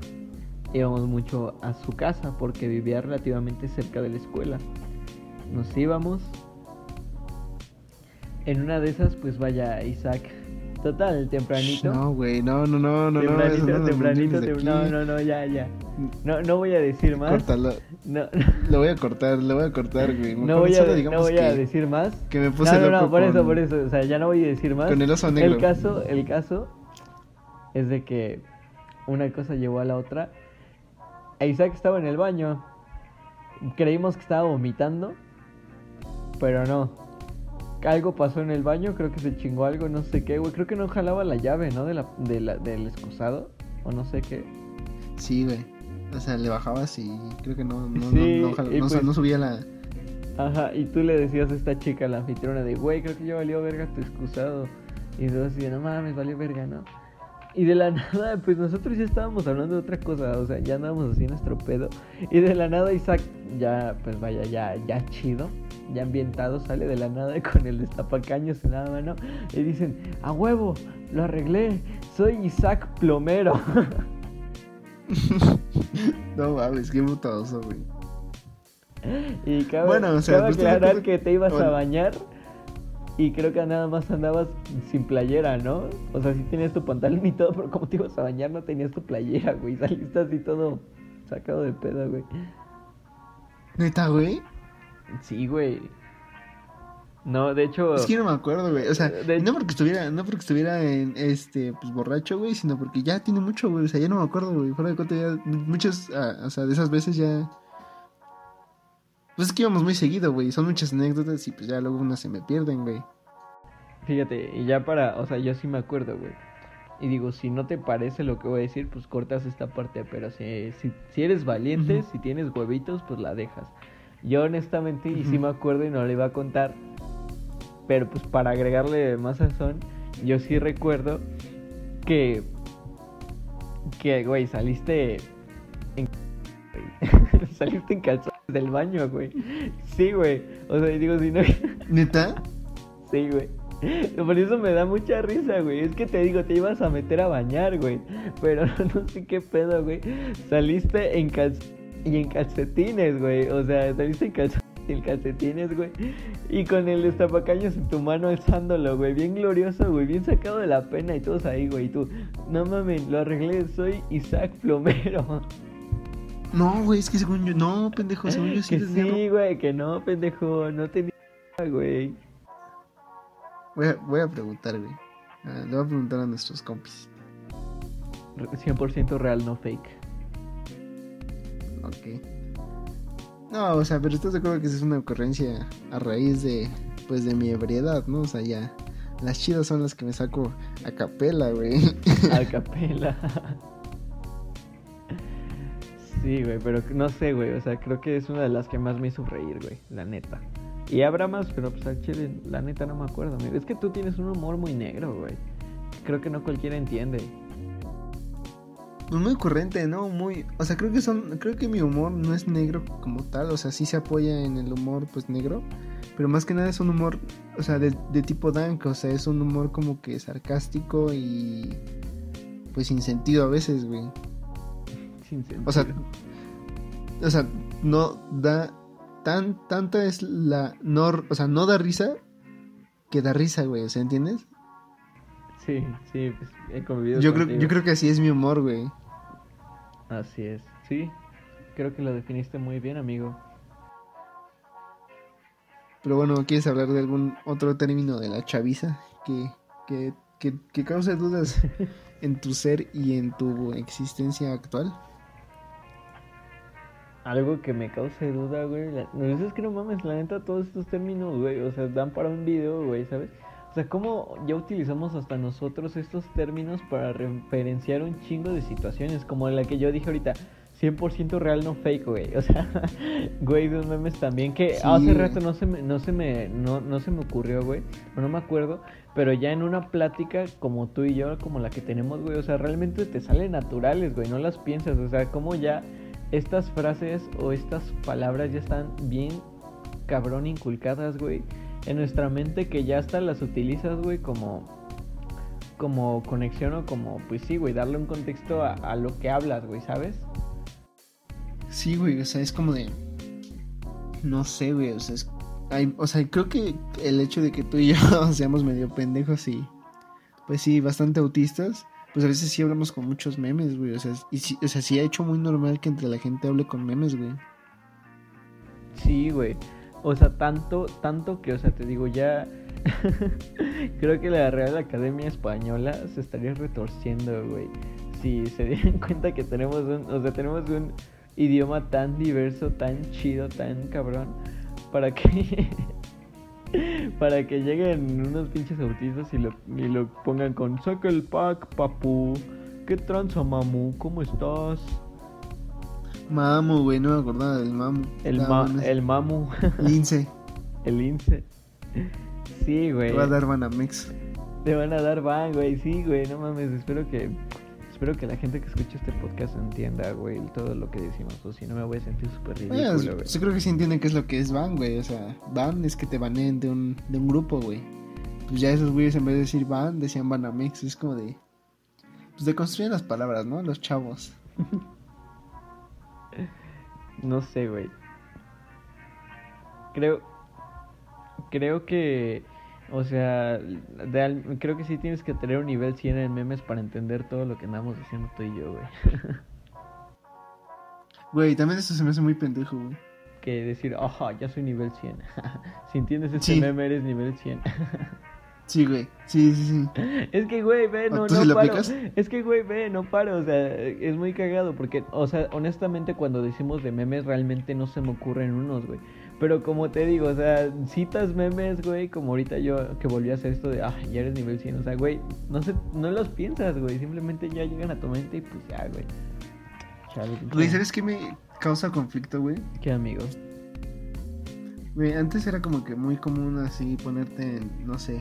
Íbamos mucho a su casa porque vivía relativamente cerca de la escuela. Nos íbamos. En una de esas, pues vaya Isaac Total, tempranito. No, güey, no, no, no, no, tempranito, no. Tempranito, tempranito, no, no, no, ya, ya. No, no voy a decir más. Córtalo. No. Lo voy a cortar, lo voy a cortar, güey. no voy a, no voy a decir más. Que me puse No, no, no, por eso, por eso. O sea, ya no voy a decir más. Con el oso negro. El caso, el caso es de que una cosa llevó a la otra. Isaac estaba en el baño. Creímos que estaba vomitando, pero no algo pasó en el baño, creo que se chingó algo, no sé qué, güey. Creo que no jalaba la llave, ¿no? De la, de la, del excusado, o no sé qué. Sí, güey. O sea, le bajabas y creo que no, no, no, pues no, subía la... Ajá, y tú le decías a esta chica, la anfitriona, de, güey, creo que ya valió verga tu excusado. Y entonces así, no mames, valió verga, ¿no? Y de la *laughs* nada, pues nosotros ya estábamos hablando de otra cosa, o sea, ya andábamos así nuestro pedo. Y de la nada Isaac, ya, pues vaya, ya, ya chido, ya ambientado, sale de la nada *laughs* con el destapacaños en la mano. Y dicen, a huevo, lo arreglé, soy Isaac Plomero. *laughs* no mames, qué mutadoso, güey. Y cabe, bueno, o sea, pues, aclarar que te ibas a bañar y creo que nada más andabas sin playera, ¿no? O sea, sí tenías tu pantalón y todo, pero como te ibas a bañar no tenías tu playera, güey. Saliste así todo sacado de pedo, güey. ¿Neta, güey? Sí, güey. No, de hecho. Es que no me acuerdo, güey. O sea, no porque estuviera, no porque estuviera en este, pues borracho, güey, sino porque ya tiene mucho, güey. O sea, ya no me acuerdo, güey. Fuera de cuenta ya. Muchas, ah, o sea, de esas veces ya. Pues es que íbamos muy seguido, güey. Son muchas anécdotas y pues ya luego unas se me pierden, güey. Fíjate, y ya para, o sea, yo sí me acuerdo, güey. Y digo, si no te parece lo que voy a decir, pues cortas esta parte. Pero si, si, eres valiente, si tienes huevitos, pues la dejas. Yo honestamente, y sí me acuerdo y no le iba a contar, pero pues para agregarle más sazón, yo sí recuerdo que, que, güey, saliste en... *laughs* saliste en calzones del baño, güey. Sí, güey. O sea, digo, si no... *laughs* ¿Neta? Sí, güey. Por eso me da mucha risa, güey. Es que te digo, te ibas a meter a bañar, güey. Pero *laughs* no sé qué pedo, güey. Saliste en calzones y en calcetines, güey. O sea, saliste en calcetines, calcetines, güey. Y con el estapacaños en tu mano alzándolo, güey. Bien glorioso, güey. Bien sacado de la pena y todos ahí, güey. Y tú, no mames, lo arreglé. Soy Isaac Plomero. *laughs* No, güey, es que según yo, no, pendejo, según yo sí. Que sí, güey, que no, pendejo, no tenía, *laughs* güey. Voy a, voy a preguntar, güey. Ah, le voy a preguntar a nuestros compis. 100% real, no fake. Ok. No, o sea, pero estás de acuerdo que es una ocurrencia a raíz de, pues, de mi ebriedad, ¿no? O sea, ya, las chidas son las que me saco a capela, güey. *laughs* A *laughs* capela. Sí, güey, pero no sé, güey, o sea, creo que es una de las que más me hizo reír, güey, la neta. Y habrá más, pero pues al chile, la neta no me acuerdo, amigo. Es que tú tienes un humor muy negro, güey. Creo que no cualquiera entiende. Pues muy corriente, ¿no? Muy, o sea, creo que son, creo que mi humor no es negro como tal, o sea, sí se apoya en el humor, pues negro, pero más que nada es un humor, o sea, de, tipo dank, o sea, es un humor como que sarcástico y, pues sin sentido a veces, güey. Sin sentido. O sea, o sea, no da tan, tanta es la, no, o sea, no da risa que da risa, güey, o sea, ¿entiendes? Sí, sí, pues he convivido yo creo, yo creo que así es mi humor, güey. Así es, sí. creo que lo definiste muy bien, amigo. Pero bueno, ¿quieres hablar de algún otro término de la chaviza que, que, que, que cause dudas *laughs* en tu ser y en tu existencia actual? Algo que me cause duda, güey. La... No, es que no mames, la neta, todos estos términos, güey, o sea, dan para un video, güey, ¿sabes? O sea, ¿cómo ya utilizamos hasta nosotros estos términos para referenciar un chingo de situaciones? Como la que yo dije ahorita, 100% real, no fake, güey. O sea, *laughs* güey, de memes también que Sí. hace rato no se me, no se me, no, no se me ocurrió, güey. O no me acuerdo. Pero ya en una plática como tú y yo, como la que tenemos, güey. O sea, realmente te salen naturales, güey. No las piensas. O sea, como ya estas frases o estas palabras ya están bien cabrón inculcadas, güey. En nuestra mente que ya hasta las utilizas, güey, como como conexión o como, pues sí, güey, darle un contexto a, a lo que hablas, güey, ¿sabes? Sí, güey, o sea, es como de. No sé, güey, o sea, es- hay- o sea, creo que el hecho de que tú y yo *laughs* seamos medio pendejos y. Pues sí, bastante autistas. Pues a veces sí hablamos con muchos memes, güey. O sea, y sí, o sea, sí ha hecho muy normal que entre la gente hable con memes, güey. Sí, güey. O sea, tanto, tanto que, o sea, te digo, ya *laughs* creo que la Real Academia Española se estaría retorciendo, güey. Si se dieran *laughs* cuenta que tenemos un, o sea, tenemos un idioma tan diverso, tan chido, tan cabrón, para que *laughs* para que lleguen unos pinches autistas y lo, y lo pongan con saca el pack, papu. ¿Qué tranza, mamu? ¿Cómo estás? Mamu, güey, no me acordaba del mamu. El, ma- bueno, el mamu. Lince. *laughs* El INSE. Sí, güey. Te va a dar Banamex. Te van a dar ban, güey. Sí, güey. No mames. Espero que. Espero que la gente que escucha este podcast entienda, güey, todo lo que decimos. O si no, me voy a sentir súper ridículo, güey. yo creo que sí entienden qué es lo que es ban, güey. O sea, ban es que te baneen de un, de un grupo, güey. Pues ya esos güeyes en vez de decir ban, decían Banamex. Es como de. Pues de construir las palabras, ¿no? Los chavos. *laughs* No sé, güey. Creo. Creo que. O sea, de creo que sí tienes que tener un nivel 100 en memes para entender todo lo que andamos diciendo tú y yo, güey. *laughs* Güey, también eso se me hace muy pendejo, güey. Que decir, ajá, ya soy nivel 100. *laughs* si entiendes este Sí. meme, eres nivel 100. *laughs* Sí, güey. Sí, sí, sí. Es que, güey, ve, no, ¿Tú no sí paro. aplicas? Es que, güey, ve, no paro. O sea, es muy cagado porque, o sea, honestamente, cuando decimos de memes, realmente no se me ocurren unos, güey. Pero como te digo, o sea, citas memes, güey, como ahorita yo que volví a hacer esto de, ah, ya eres nivel 100. O sea, güey, no, se, no los piensas, güey. Simplemente ya llegan a tu mente y pues ya, güey. Güey, ¿qué- ¿sabes qué me causa conflicto, güey? ¿Qué, amigo? Güey, antes era como que muy común así ponerte, en, no sé,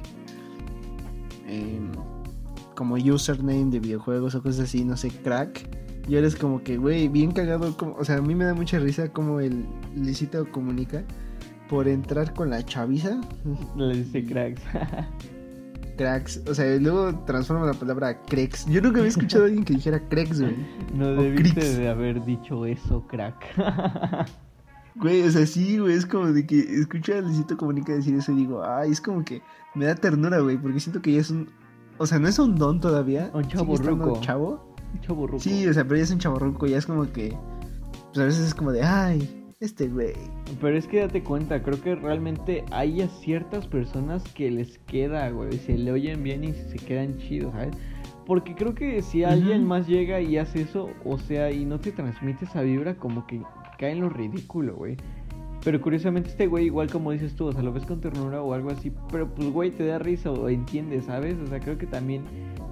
em, como username de videojuegos o cosas así, no sé, crack. Y ahora es como que, güey, bien cagado, como, o sea, a mí me da mucha risa como el Licito comunica por entrar con la chaviza, *laughs* Le dice cracks. *laughs* cracks, o sea, luego transforma la palabra a cracks. Yo nunca había escuchado a alguien que dijera cracks, güey. *laughs* no O debiste cricks. de haber dicho eso, crack. Güey, o sea, sí, güey, es como de que escucho a Luisito Comunica decir eso y digo, ay, es como que me da ternura, güey, porque siento que ya es un, o sea, no es un don todavía. Un estando chavorruco. chavo. Chaburruco. Sí, o sea, pero ya es un chavorruco, ya es como que, pues a veces es como de, ay, este güey. Pero es que date cuenta, creo que realmente hay a ciertas personas que les queda, güey, se le oyen bien y se quedan chidos, ¿sabes? Porque creo que si alguien más llega y hace eso, o sea, y no te transmite esa vibra, como que cae en lo ridículo, güey. Pero curiosamente este güey, igual como dices tú, o sea, lo ves con ternura o algo así, pero pues güey, te da risa o entiendes, ¿sabes? O sea, creo que también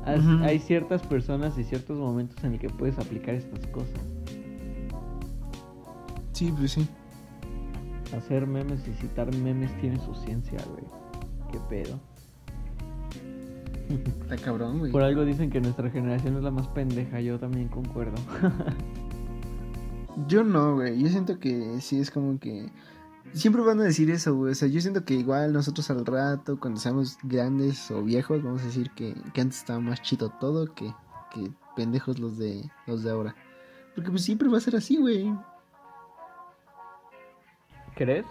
has- hay ciertas personas y ciertos momentos en el que puedes aplicar estas cosas. Sí, pues sí. Hacer memes y citar memes tiene su ciencia, güey. ¿Qué pedo? Está cabrón, güey. Por algo dicen que nuestra generación es la más pendeja, yo también concuerdo. *laughs* Yo no, güey, yo siento que sí es como que... Siempre van a decir eso, güey. O sea, yo siento que igual nosotros al rato, cuando seamos grandes o viejos, vamos a decir que, que antes estaba más chido todo que, que pendejos los de los de ahora. Porque pues siempre va a ser así, güey. ¿Crees?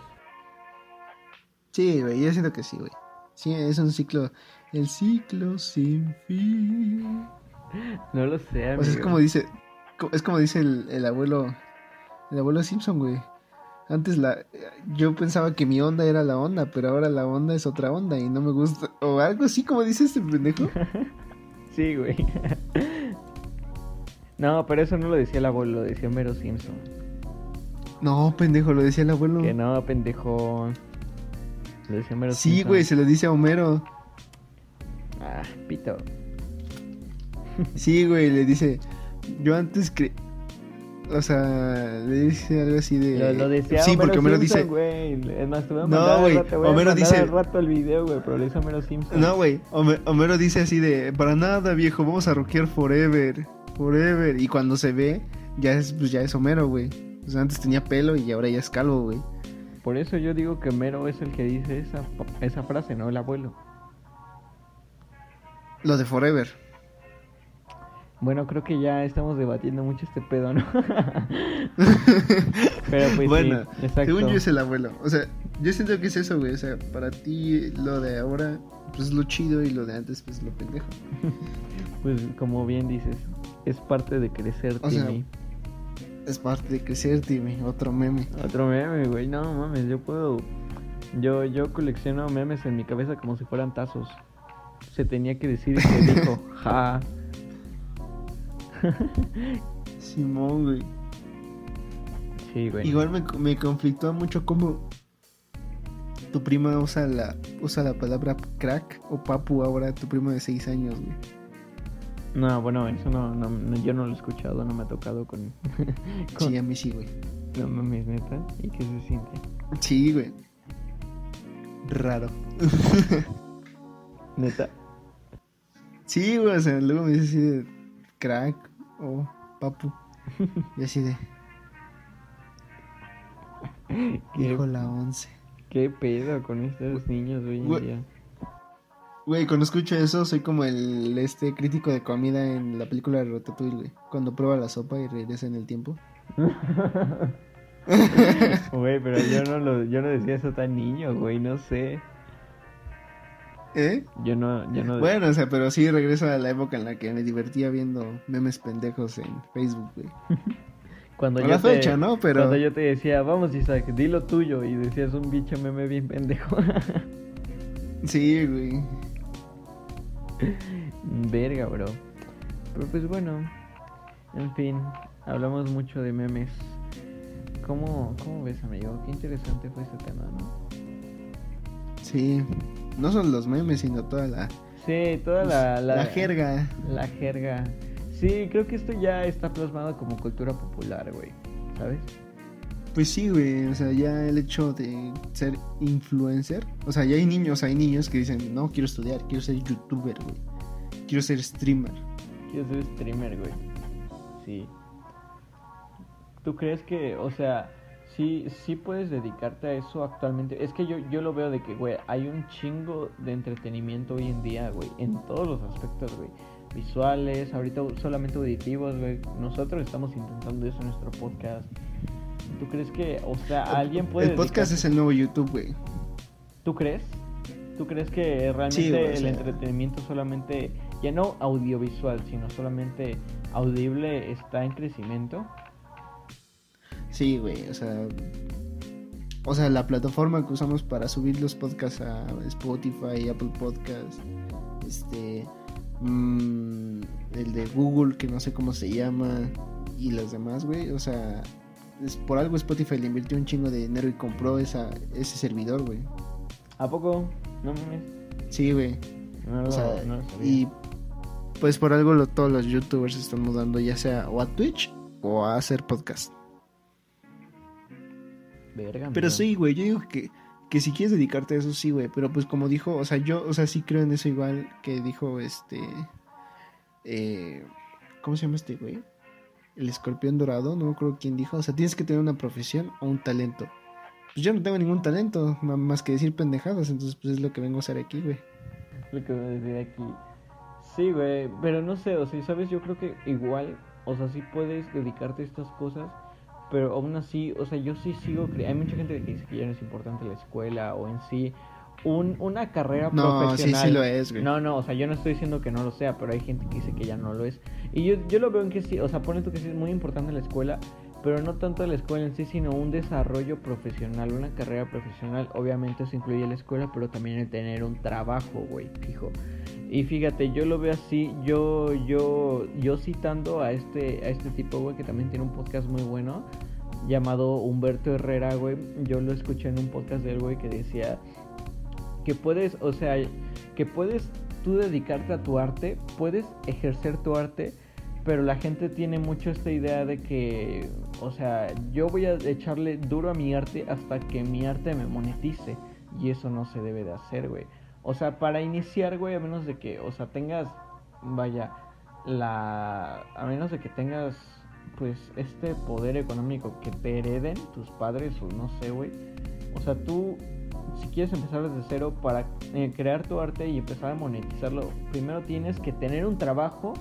Sí, güey, yo siento que sí, güey. Sí, es un ciclo. El ciclo sin fin. *laughs* No lo sé, amigo. O sea, es como dice. Es como dice el, el abuelo. El abuelo Simpson, güey. Antes la yo pensaba que mi onda era la onda, pero ahora la onda es otra onda y no me gusta. O algo así como dice este pendejo. *laughs* sí, güey. *laughs* no, pero eso no lo decía el abuelo, lo decía Mero Simpson. No, pendejo, lo decía el abuelo. Que no, pendejo. Lo decía Mero Sí, güey, se lo dice a Homero. Ah, pito. Sí, güey, le dice. Yo antes cre... O sea, le dice algo así de. Lo, lo decía sí, Homero porque Homero Simpson, dice. güey. Es más, te voy a No, mandar al güey, Homero dice- al rato el video, güey, pero lo hizo Homero Simpson. No, güey. Home- Homero dice así de. Para nada, viejo, vamos a rockear forever. Forever. Y cuando se ve, ya es, pues ya es Homero, güey. O sea, antes tenía pelo y ahora ya es calvo, güey. Por eso yo digo que Mero es el que dice esa, esa frase, no el abuelo. Lo de forever. Bueno, creo que ya estamos debatiendo mucho este pedo, ¿no? *laughs* Pero pues bueno, sí, según yo es el abuelo. O sea, yo siento que es eso, güey. O sea, para ti lo de ahora, pues es lo chido y lo de antes, pues lo pendejo. *laughs* Pues como bien dices, es parte de crecer, O sea, Timmy. Es parte de crecer, Timmy. Otro meme. Otro meme, güey, no mames, yo puedo... Yo, yo colecciono memes en mi cabeza como si fueran tazos. Se tenía que decir se dijo, *laughs* ja. *laughs* Simón, güey. Sí, güey. Igual me, me conflictó mucho cómo tu prima usa la, usa la palabra crack o papu ahora, tu primo de 6 años, güey. No, bueno, eso no, no, no- yo no lo he escuchado, no me ha tocado con... *laughs* con... Sí, a mí sí, güey. No mames, neta. ¿Y qué se siente? Sí, güey. Raro. *laughs* Neta. Sí, güey, o sea, luego me dice así de crack o papu. *laughs* Y así de, ¿Qué, hijo la once. qué pedo con estos niños hoy en día? Güey, cuando escucho eso, soy como el este crítico de comida en la película de Ratatouille, güey. Cuando prueba la sopa y regresa en el tiempo. *laughs* Güey, pero yo no lo, yo no decía eso tan niño, güey, no sé. ¿Eh? Yo no, yo no Bueno, o sea, pero sí regreso a la época en la que me divertía viendo memes pendejos en Facebook, güey. *laughs* cuando A yo la te- fecha, ¿no? Pero Cuando yo te decía, vamos Isaac, di lo tuyo y decías un bicho meme bien pendejo. *laughs* sí, güey. *laughs* Verga, bro. Pero pues bueno, en fin, hablamos mucho de memes. ¿Cómo, cómo ves, amigo? Qué interesante fue este tema, ¿no? Sí. No son los memes, sino toda la, Sí, toda la, la, la jerga. La jerga. Sí, creo que esto ya está plasmado como cultura popular, güey. ¿Sabes? Pues sí, güey, o sea, ya el hecho de ser influencer, o sea, ya hay niños, hay niños que dicen, no, quiero estudiar, quiero ser youtuber, güey, quiero ser streamer. Quiero ser streamer, güey. Sí. ¿Tú crees que, o sea, sí, sí puedes dedicarte a eso actualmente? Es que yo, yo lo veo de que, güey, hay un chingo de entretenimiento hoy en día, güey, en todos los aspectos, güey. Visuales, ahorita solamente auditivos, güey. Nosotros estamos intentando eso en nuestro podcast. ¿Tú crees que, o sea, alguien puede... El podcast dedicarse- es el nuevo YouTube, güey. ¿Tú crees? ¿Tú crees que realmente Sí, güey, o el entretenimiento solamente, ya no audiovisual, sino solamente audible está en crecimiento? Sí, güey, o sea, o sea, la plataforma que usamos para subir los podcasts a Spotify, Apple Podcasts, este, mm, el de Google, que no sé cómo se llama, y las demás, güey, o sea, es, por algo Spotify le invirtió un chingo de dinero y compró esa, ese servidor, güey. ¿A poco? No mames. Sí, güey. No O sea, no y pues por algo lo- todos los youtubers están mudando ya sea o a Twitch o a hacer podcast. Verga, Pero sí, güey, yo digo que, que si quieres dedicarte a eso, sí, güey. Pero pues como dijo, o sea, yo, o sea, sí creo en eso igual que dijo este... eh, ¿Cómo se llama este güey? El escorpión dorado, no me acuerdo quién dijo. O sea, tienes que tener una profesión o un talento. Pues yo no tengo ningún talento, más que decir pendejadas. Entonces, pues es lo que vengo a hacer aquí, güey. lo que voy a decir aquí. Sí, güey, pero no sé, o sea, ¿sabes? Yo creo que igual, o sea, sí puedes dedicarte a estas cosas, pero aún así, o sea, yo sí sigo cre- Hay mucha gente que dice que ya no es importante la escuela o en sí un, una carrera No, sí, profesional. sí lo es, güey. No, no, o sea, yo no estoy diciendo que no lo sea, pero hay gente que dice que ya no lo es. Y yo, yo lo veo en que sí, o sea, pone tú que sí es muy importante la escuela, pero no tanto la escuela en sí, sino un desarrollo profesional, una carrera profesional. Obviamente eso incluye la escuela, pero también el tener un trabajo, güey, fijo. Y fíjate, yo lo veo así, yo, yo, yo citando a este, a este tipo, güey, que también tiene un podcast muy bueno, llamado Humberto Herrera, güey. Yo lo escuché en un podcast de él, güey, que decía que puedes, o sea, que puedes tú dedicarte a tu arte, puedes ejercer tu arte, pero la gente tiene mucho esta idea de que, o sea, yo voy a echarle duro a mi arte hasta que mi arte me monetice. Y eso no se debe de hacer, güey. O sea, para iniciar, güey, a menos de que, o sea, tengas, vaya, la... A menos de que tengas, pues, este poder económico que te hereden tus padres o no sé, güey. O sea, tú, si quieres empezar desde cero para eh, crear tu arte y empezar a monetizarlo, primero tienes que tener un trabajo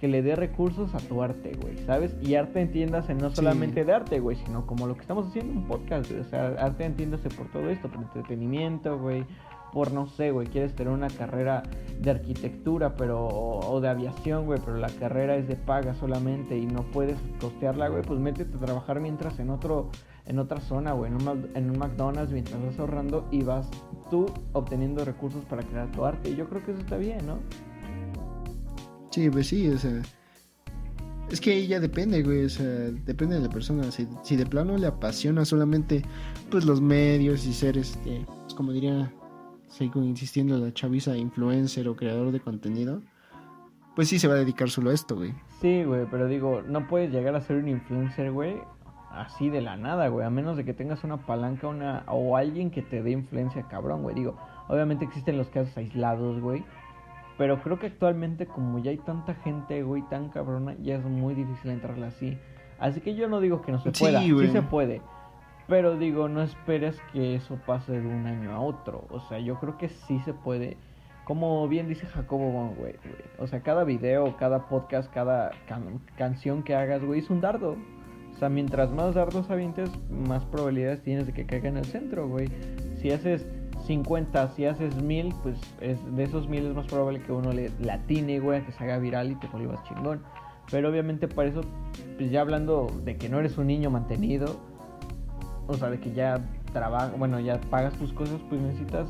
que le dé recursos a tu arte, güey, ¿sabes? Y arte entiéndase no solamente de arte, güey, sino como lo que estamos haciendo en un podcast, güey. O sea, arte entiéndase por todo esto, por entretenimiento, güey, por no sé, güey, quieres tener una carrera de arquitectura, pero o de aviación, güey, pero la carrera es de paga solamente y no puedes costearla, güey, pues métete a trabajar mientras en otro en otra zona, güey, en un, en un McDonald's mientras vas ahorrando y vas tú obteniendo recursos para crear tu arte. Y yo creo que eso está bien, ¿no? Sí, pues sí, o sea. Es que ya depende, güey, o sea, depende de la persona. Si, si de plano le apasiona solamente, pues los medios y ser, este, pues, como diría, sigo insistiendo, la chaviza influencer o creador de contenido, pues sí se va a dedicar solo a esto, güey. Sí, güey, pero digo, no puedes llegar a ser un influencer, güey, así de la nada, güey, a menos de que tengas una palanca una o alguien que te dé influencia cabrón, güey. Digo, obviamente existen los casos aislados, güey, pero creo que actualmente como ya hay tanta gente, güey, tan cabrona, ya es muy difícil entrarle así. Así que yo no digo que no se pueda, sí, se puede. Pero digo, no esperes que eso pase de un año a otro. O sea, yo creo que sí se puede. Como bien dice Jacobo güey, O sea, cada video, cada podcast, cada canción que hagas, güey, es un dardo. O sea, mientras más dardos avientes, más probabilidades tienes de que caiga en el centro, güey. Si haces 50, si haces 1000, pues es, de esos 1000 es más probable que uno le latine, güey, que se haga viral y te vuelvas chingón. Pero obviamente para eso, pues ya hablando de que no eres un niño mantenido, o sea, de que ya trabajas, bueno, ya pagas tus cosas, pues necesitas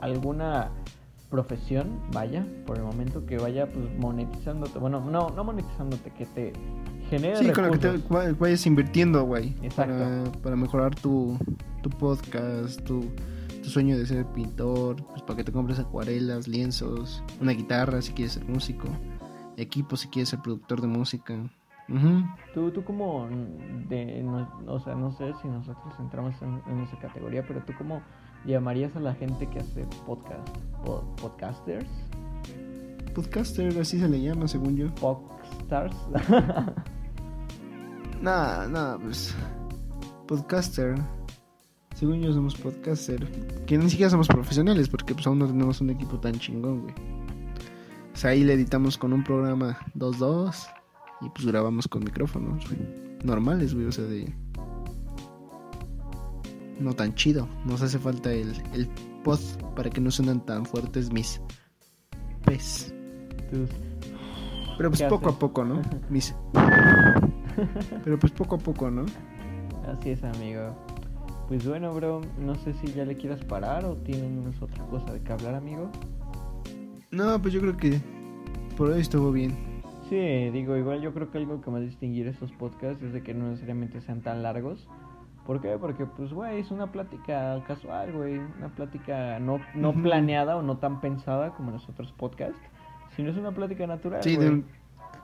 alguna profesión, vaya, por el momento que vaya pues monetizándote, bueno, no, no monetizándote, que te genere Sí, con lo que te vayas invirtiendo, güey. Exacto. Para, para mejorar tu, tu podcast, tu sueño de ser pintor, pues para que te compres acuarelas, lienzos, una guitarra si quieres ser músico, equipo si quieres ser productor de música. Tú, tú como, de, o sea, no sé si nosotros entramos en, esa categoría, pero tú como llamarías a la gente que hace podcast, podcasters. Podcaster, así se le llama según yo. Podstars. *laughs* nada, nada, pues podcaster según yo somos podcaster. Que ni siquiera somos profesionales porque pues aún no tenemos un equipo tan chingón, güey. O sea, ahí le editamos con un programa 2.2 y pues grabamos con micrófonos, güey. Normales, güey, o sea, de... No tan chido. Nos hace falta el, el pod para que no suenan tan fuertes mis pes. Pero pues poco a poco, ¿no? *laughs* Mis... *laughs* Pero pues poco a poco, ¿no? Así es, amigo. Pues bueno, bro, no sé si ya le quieras parar o tienes otra cosa de que hablar, amigo. No, pues yo creo que por hoy estuvo bien. Sí, digo, igual yo creo que algo que a distinguir estos podcasts es de que no necesariamente sean tan largos. ¿Por qué? Porque, pues, güey, es una plática casual, güey. Una plática no, no planeada o no tan pensada como los otros podcasts, sino es una plática natural. Sí, de un,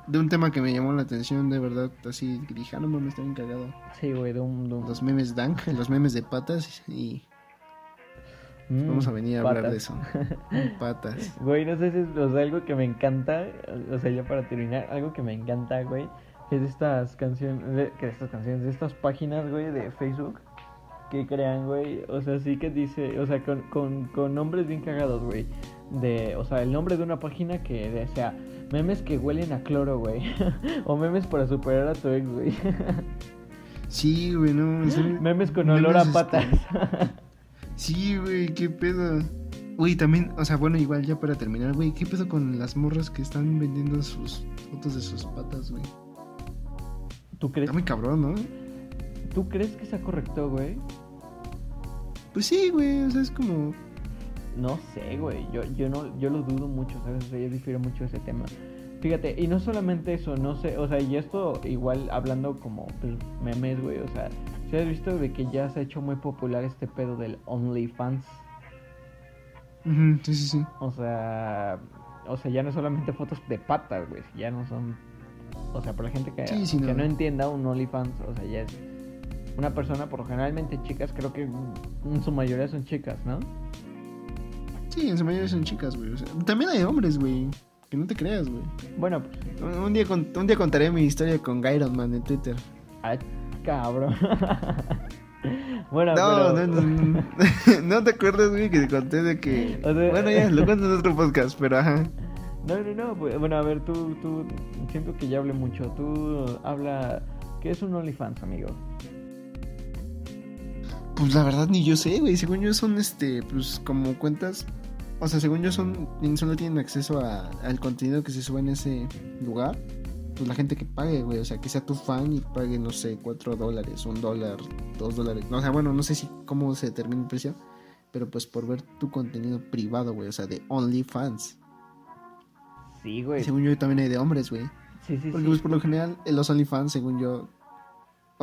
de un tema que me llamó la atención, de verdad, así, dije, ah, no mames, está bien cagado. Sí, güey, de un, Los memes dank, *laughs* los memes de patas y... Mm, vamos a venir a hablar de eso. *laughs* patas. Güey, no sé si es algo que me encanta, o sea, ya para terminar, algo que me encanta, güey, es de estas canciones, de, que estas canciones, de estas páginas, güey, de Facebook que crean, güey, o sea, sí que dice, o sea, con, con, con nombres bien cagados, güey, de, o sea, el nombre de una página que desea Memes que huelen a cloro, güey. *laughs* o memes para superar a tu ex, güey. sí, güey, no. Memes con olor a patas. *laughs* sí, güey, qué pedo. Güey, también, o sea, bueno, igual ya para terminar, güey, ¿qué pedo con las morras que están vendiendo sus fotos de sus patas, güey? ¿Tú crees, Está muy cabrón, ¿no? ¿Tú crees que sea correcto, güey? Pues sí, güey, o sea, es como... No sé, güey. Yo, yo no, yo lo dudo mucho, ¿sabes? O sea, yo difiero mucho de ese tema. Fíjate, y no solamente eso, no sé, o sea, y esto igual hablando como pues, memes, güey, o sea, ¿se has visto de que ya se ha hecho muy popular este pedo del OnlyFans? Sí, sí, sí. O sea, o sea, ya no es solamente fotos de patas, güey, ya no son, o sea, para la gente que, Sí, sí, que no. no entienda un OnlyFans, o sea, ya es una persona, por generalmente chicas, creo que en su mayoría son chicas, ¿no? Sí, en su mayoría son chicas, güey. O sea, también hay hombres, güey. Que no te creas, güey. Bueno, Un, un día con- un día contaré mi historia con Gyron Man en Twitter. ay, cabrón. *laughs* bueno, No, pero... no, no, no. *laughs* No te acuerdas, güey, que te conté de que. O sea- Bueno, ya, lo cuento en otro podcast, pero ajá. No, no, no, pues, bueno, a ver, tú, tú, siento que ya hablé mucho, tú habla, ¿qué es un OnlyFans, amigo? Pues la verdad ni yo sé, güey. Según yo son, este, pues como cuentas. O sea, según yo son, solo tienen acceso a- al contenido que se sube en ese lugar. Pues la gente que pague, güey. O sea, que sea tu fan y pague, no sé, 4 dólares, un dólar, dos dólares. O sea, bueno, no sé si cómo se determina el precio. Pero pues por ver tu contenido privado, güey. O sea, de OnlyFans. Sí, Y güey, según yo también hay de hombres, güey. sí, sí, Porque sí. pues por lo general en los OnlyFans, según yo...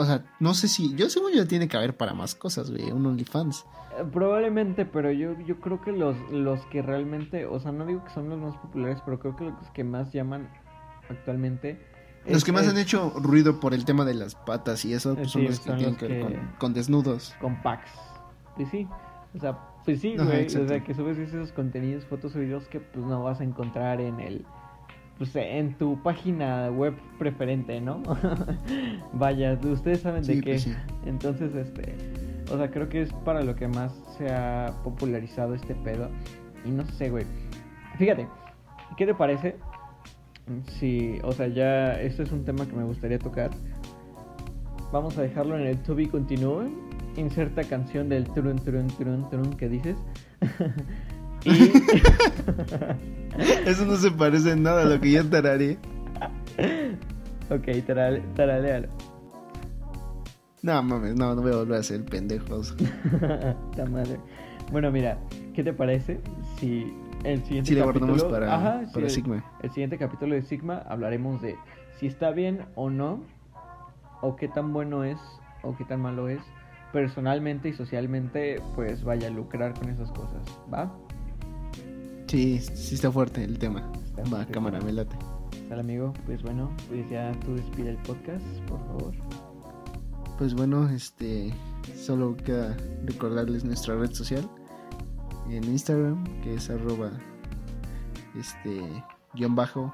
O sea, no sé si... Yo según yo tiene que haber para más cosas, güey. Un OnlyFans. Eh, Probablemente, pero yo, yo creo que los, los que realmente, o sea, no digo que son los más populares, pero creo que los que más llaman actualmente... Los es- que más es han hecho ruido por el tema de las patas y eso, pues son los que tienen los que ver con, con desnudos. Con packs. Pues sí, o sea, pues sí, güey, o exacto. sea, que subes esos contenidos, fotos o videos que pues no vas a encontrar en el... Pues en tu página web preferente, ¿no? *laughs* Vaya, ustedes saben de qué. pues sí. Entonces, este, o sea, creo que es para lo que más se ha popularizado este pedo. Y no sé, güey. Fíjate, ¿qué te parece? Si, o sea, ya, este es un tema que me gustaría tocar. Vamos a dejarlo en el To Be Continue. Inserta canción del trun, trun, trun, trun que dices. *laughs* y. *laughs* Eso no se parece en nada a lo que yo tararé. ok, tarale, taralealo. No, mames, no, no voy a volver a ser pendejos. *laughs* Ta madre. Bueno, mira, ¿qué te parece si el siguiente Si le capítulo guardamos para, Ajá, para Sigma. El siguiente capítulo de Sigma hablaremos de si está bien o no, o qué tan bueno es, o qué tan malo es, personalmente y socialmente, pues vaya a lucrar con esas cosas, ¿va? Sí, sí está fuerte el tema. Está Va, cámara, me late. Tal amigo, pues bueno, pues ya tú despide el podcast, por favor. Pues bueno, este solo queda recordarles nuestra red social en Instagram, que es arroba este guion bajo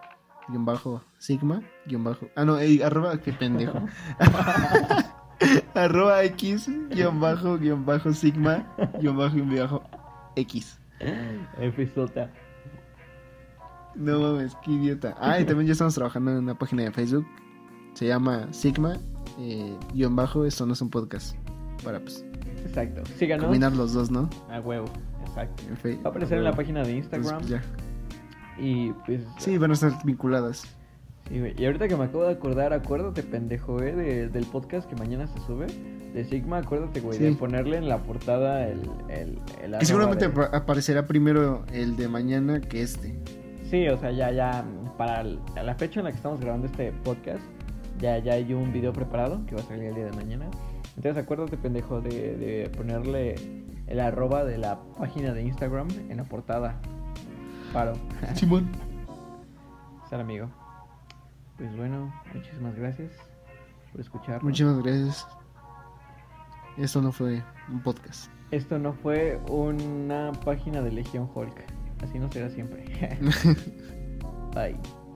guion bajo sigma guion bajo ah no arroba qué pendejo *laughs* *laughs* arroba x guion bajo guion bajo sigma guion bajo guion bajo x *laughs* Efisota. no mames qué idiota ah y también ya estamos trabajando en una página de Facebook se llama sigma eh, guion bajo esto no es un podcast para pues Exacto. Síganos. combinar los dos no A huevo. Exacto. Va a aparecer en la página de Instagram. pues, ya. Y pues. Sí, van a estar vinculadas. Sí, güey. Y ahorita que me acabo de acordar, acuérdate, pendejo, eh, de- del podcast que mañana se sube. De Sigma, acuérdate, güey, de ponerle en la portada el. el, el Que seguramente de- apa- aparecerá primero el de mañana que este. Sí, o sea, ya, ya. Para la fecha en la que estamos grabando este podcast, ya, ya hay un video preparado que va a salir el día de mañana. Entonces, acuérdate, pendejo, de, de ponerle el arroba de la página de Instagram en la portada. Paro. Simón. *laughs* Sal, amigo. Pues bueno, muchísimas gracias por escuchar. Muchísimas gracias. Esto no fue un podcast. Esto no fue una página de Legión Hulk. Así no será siempre. *laughs* Bye.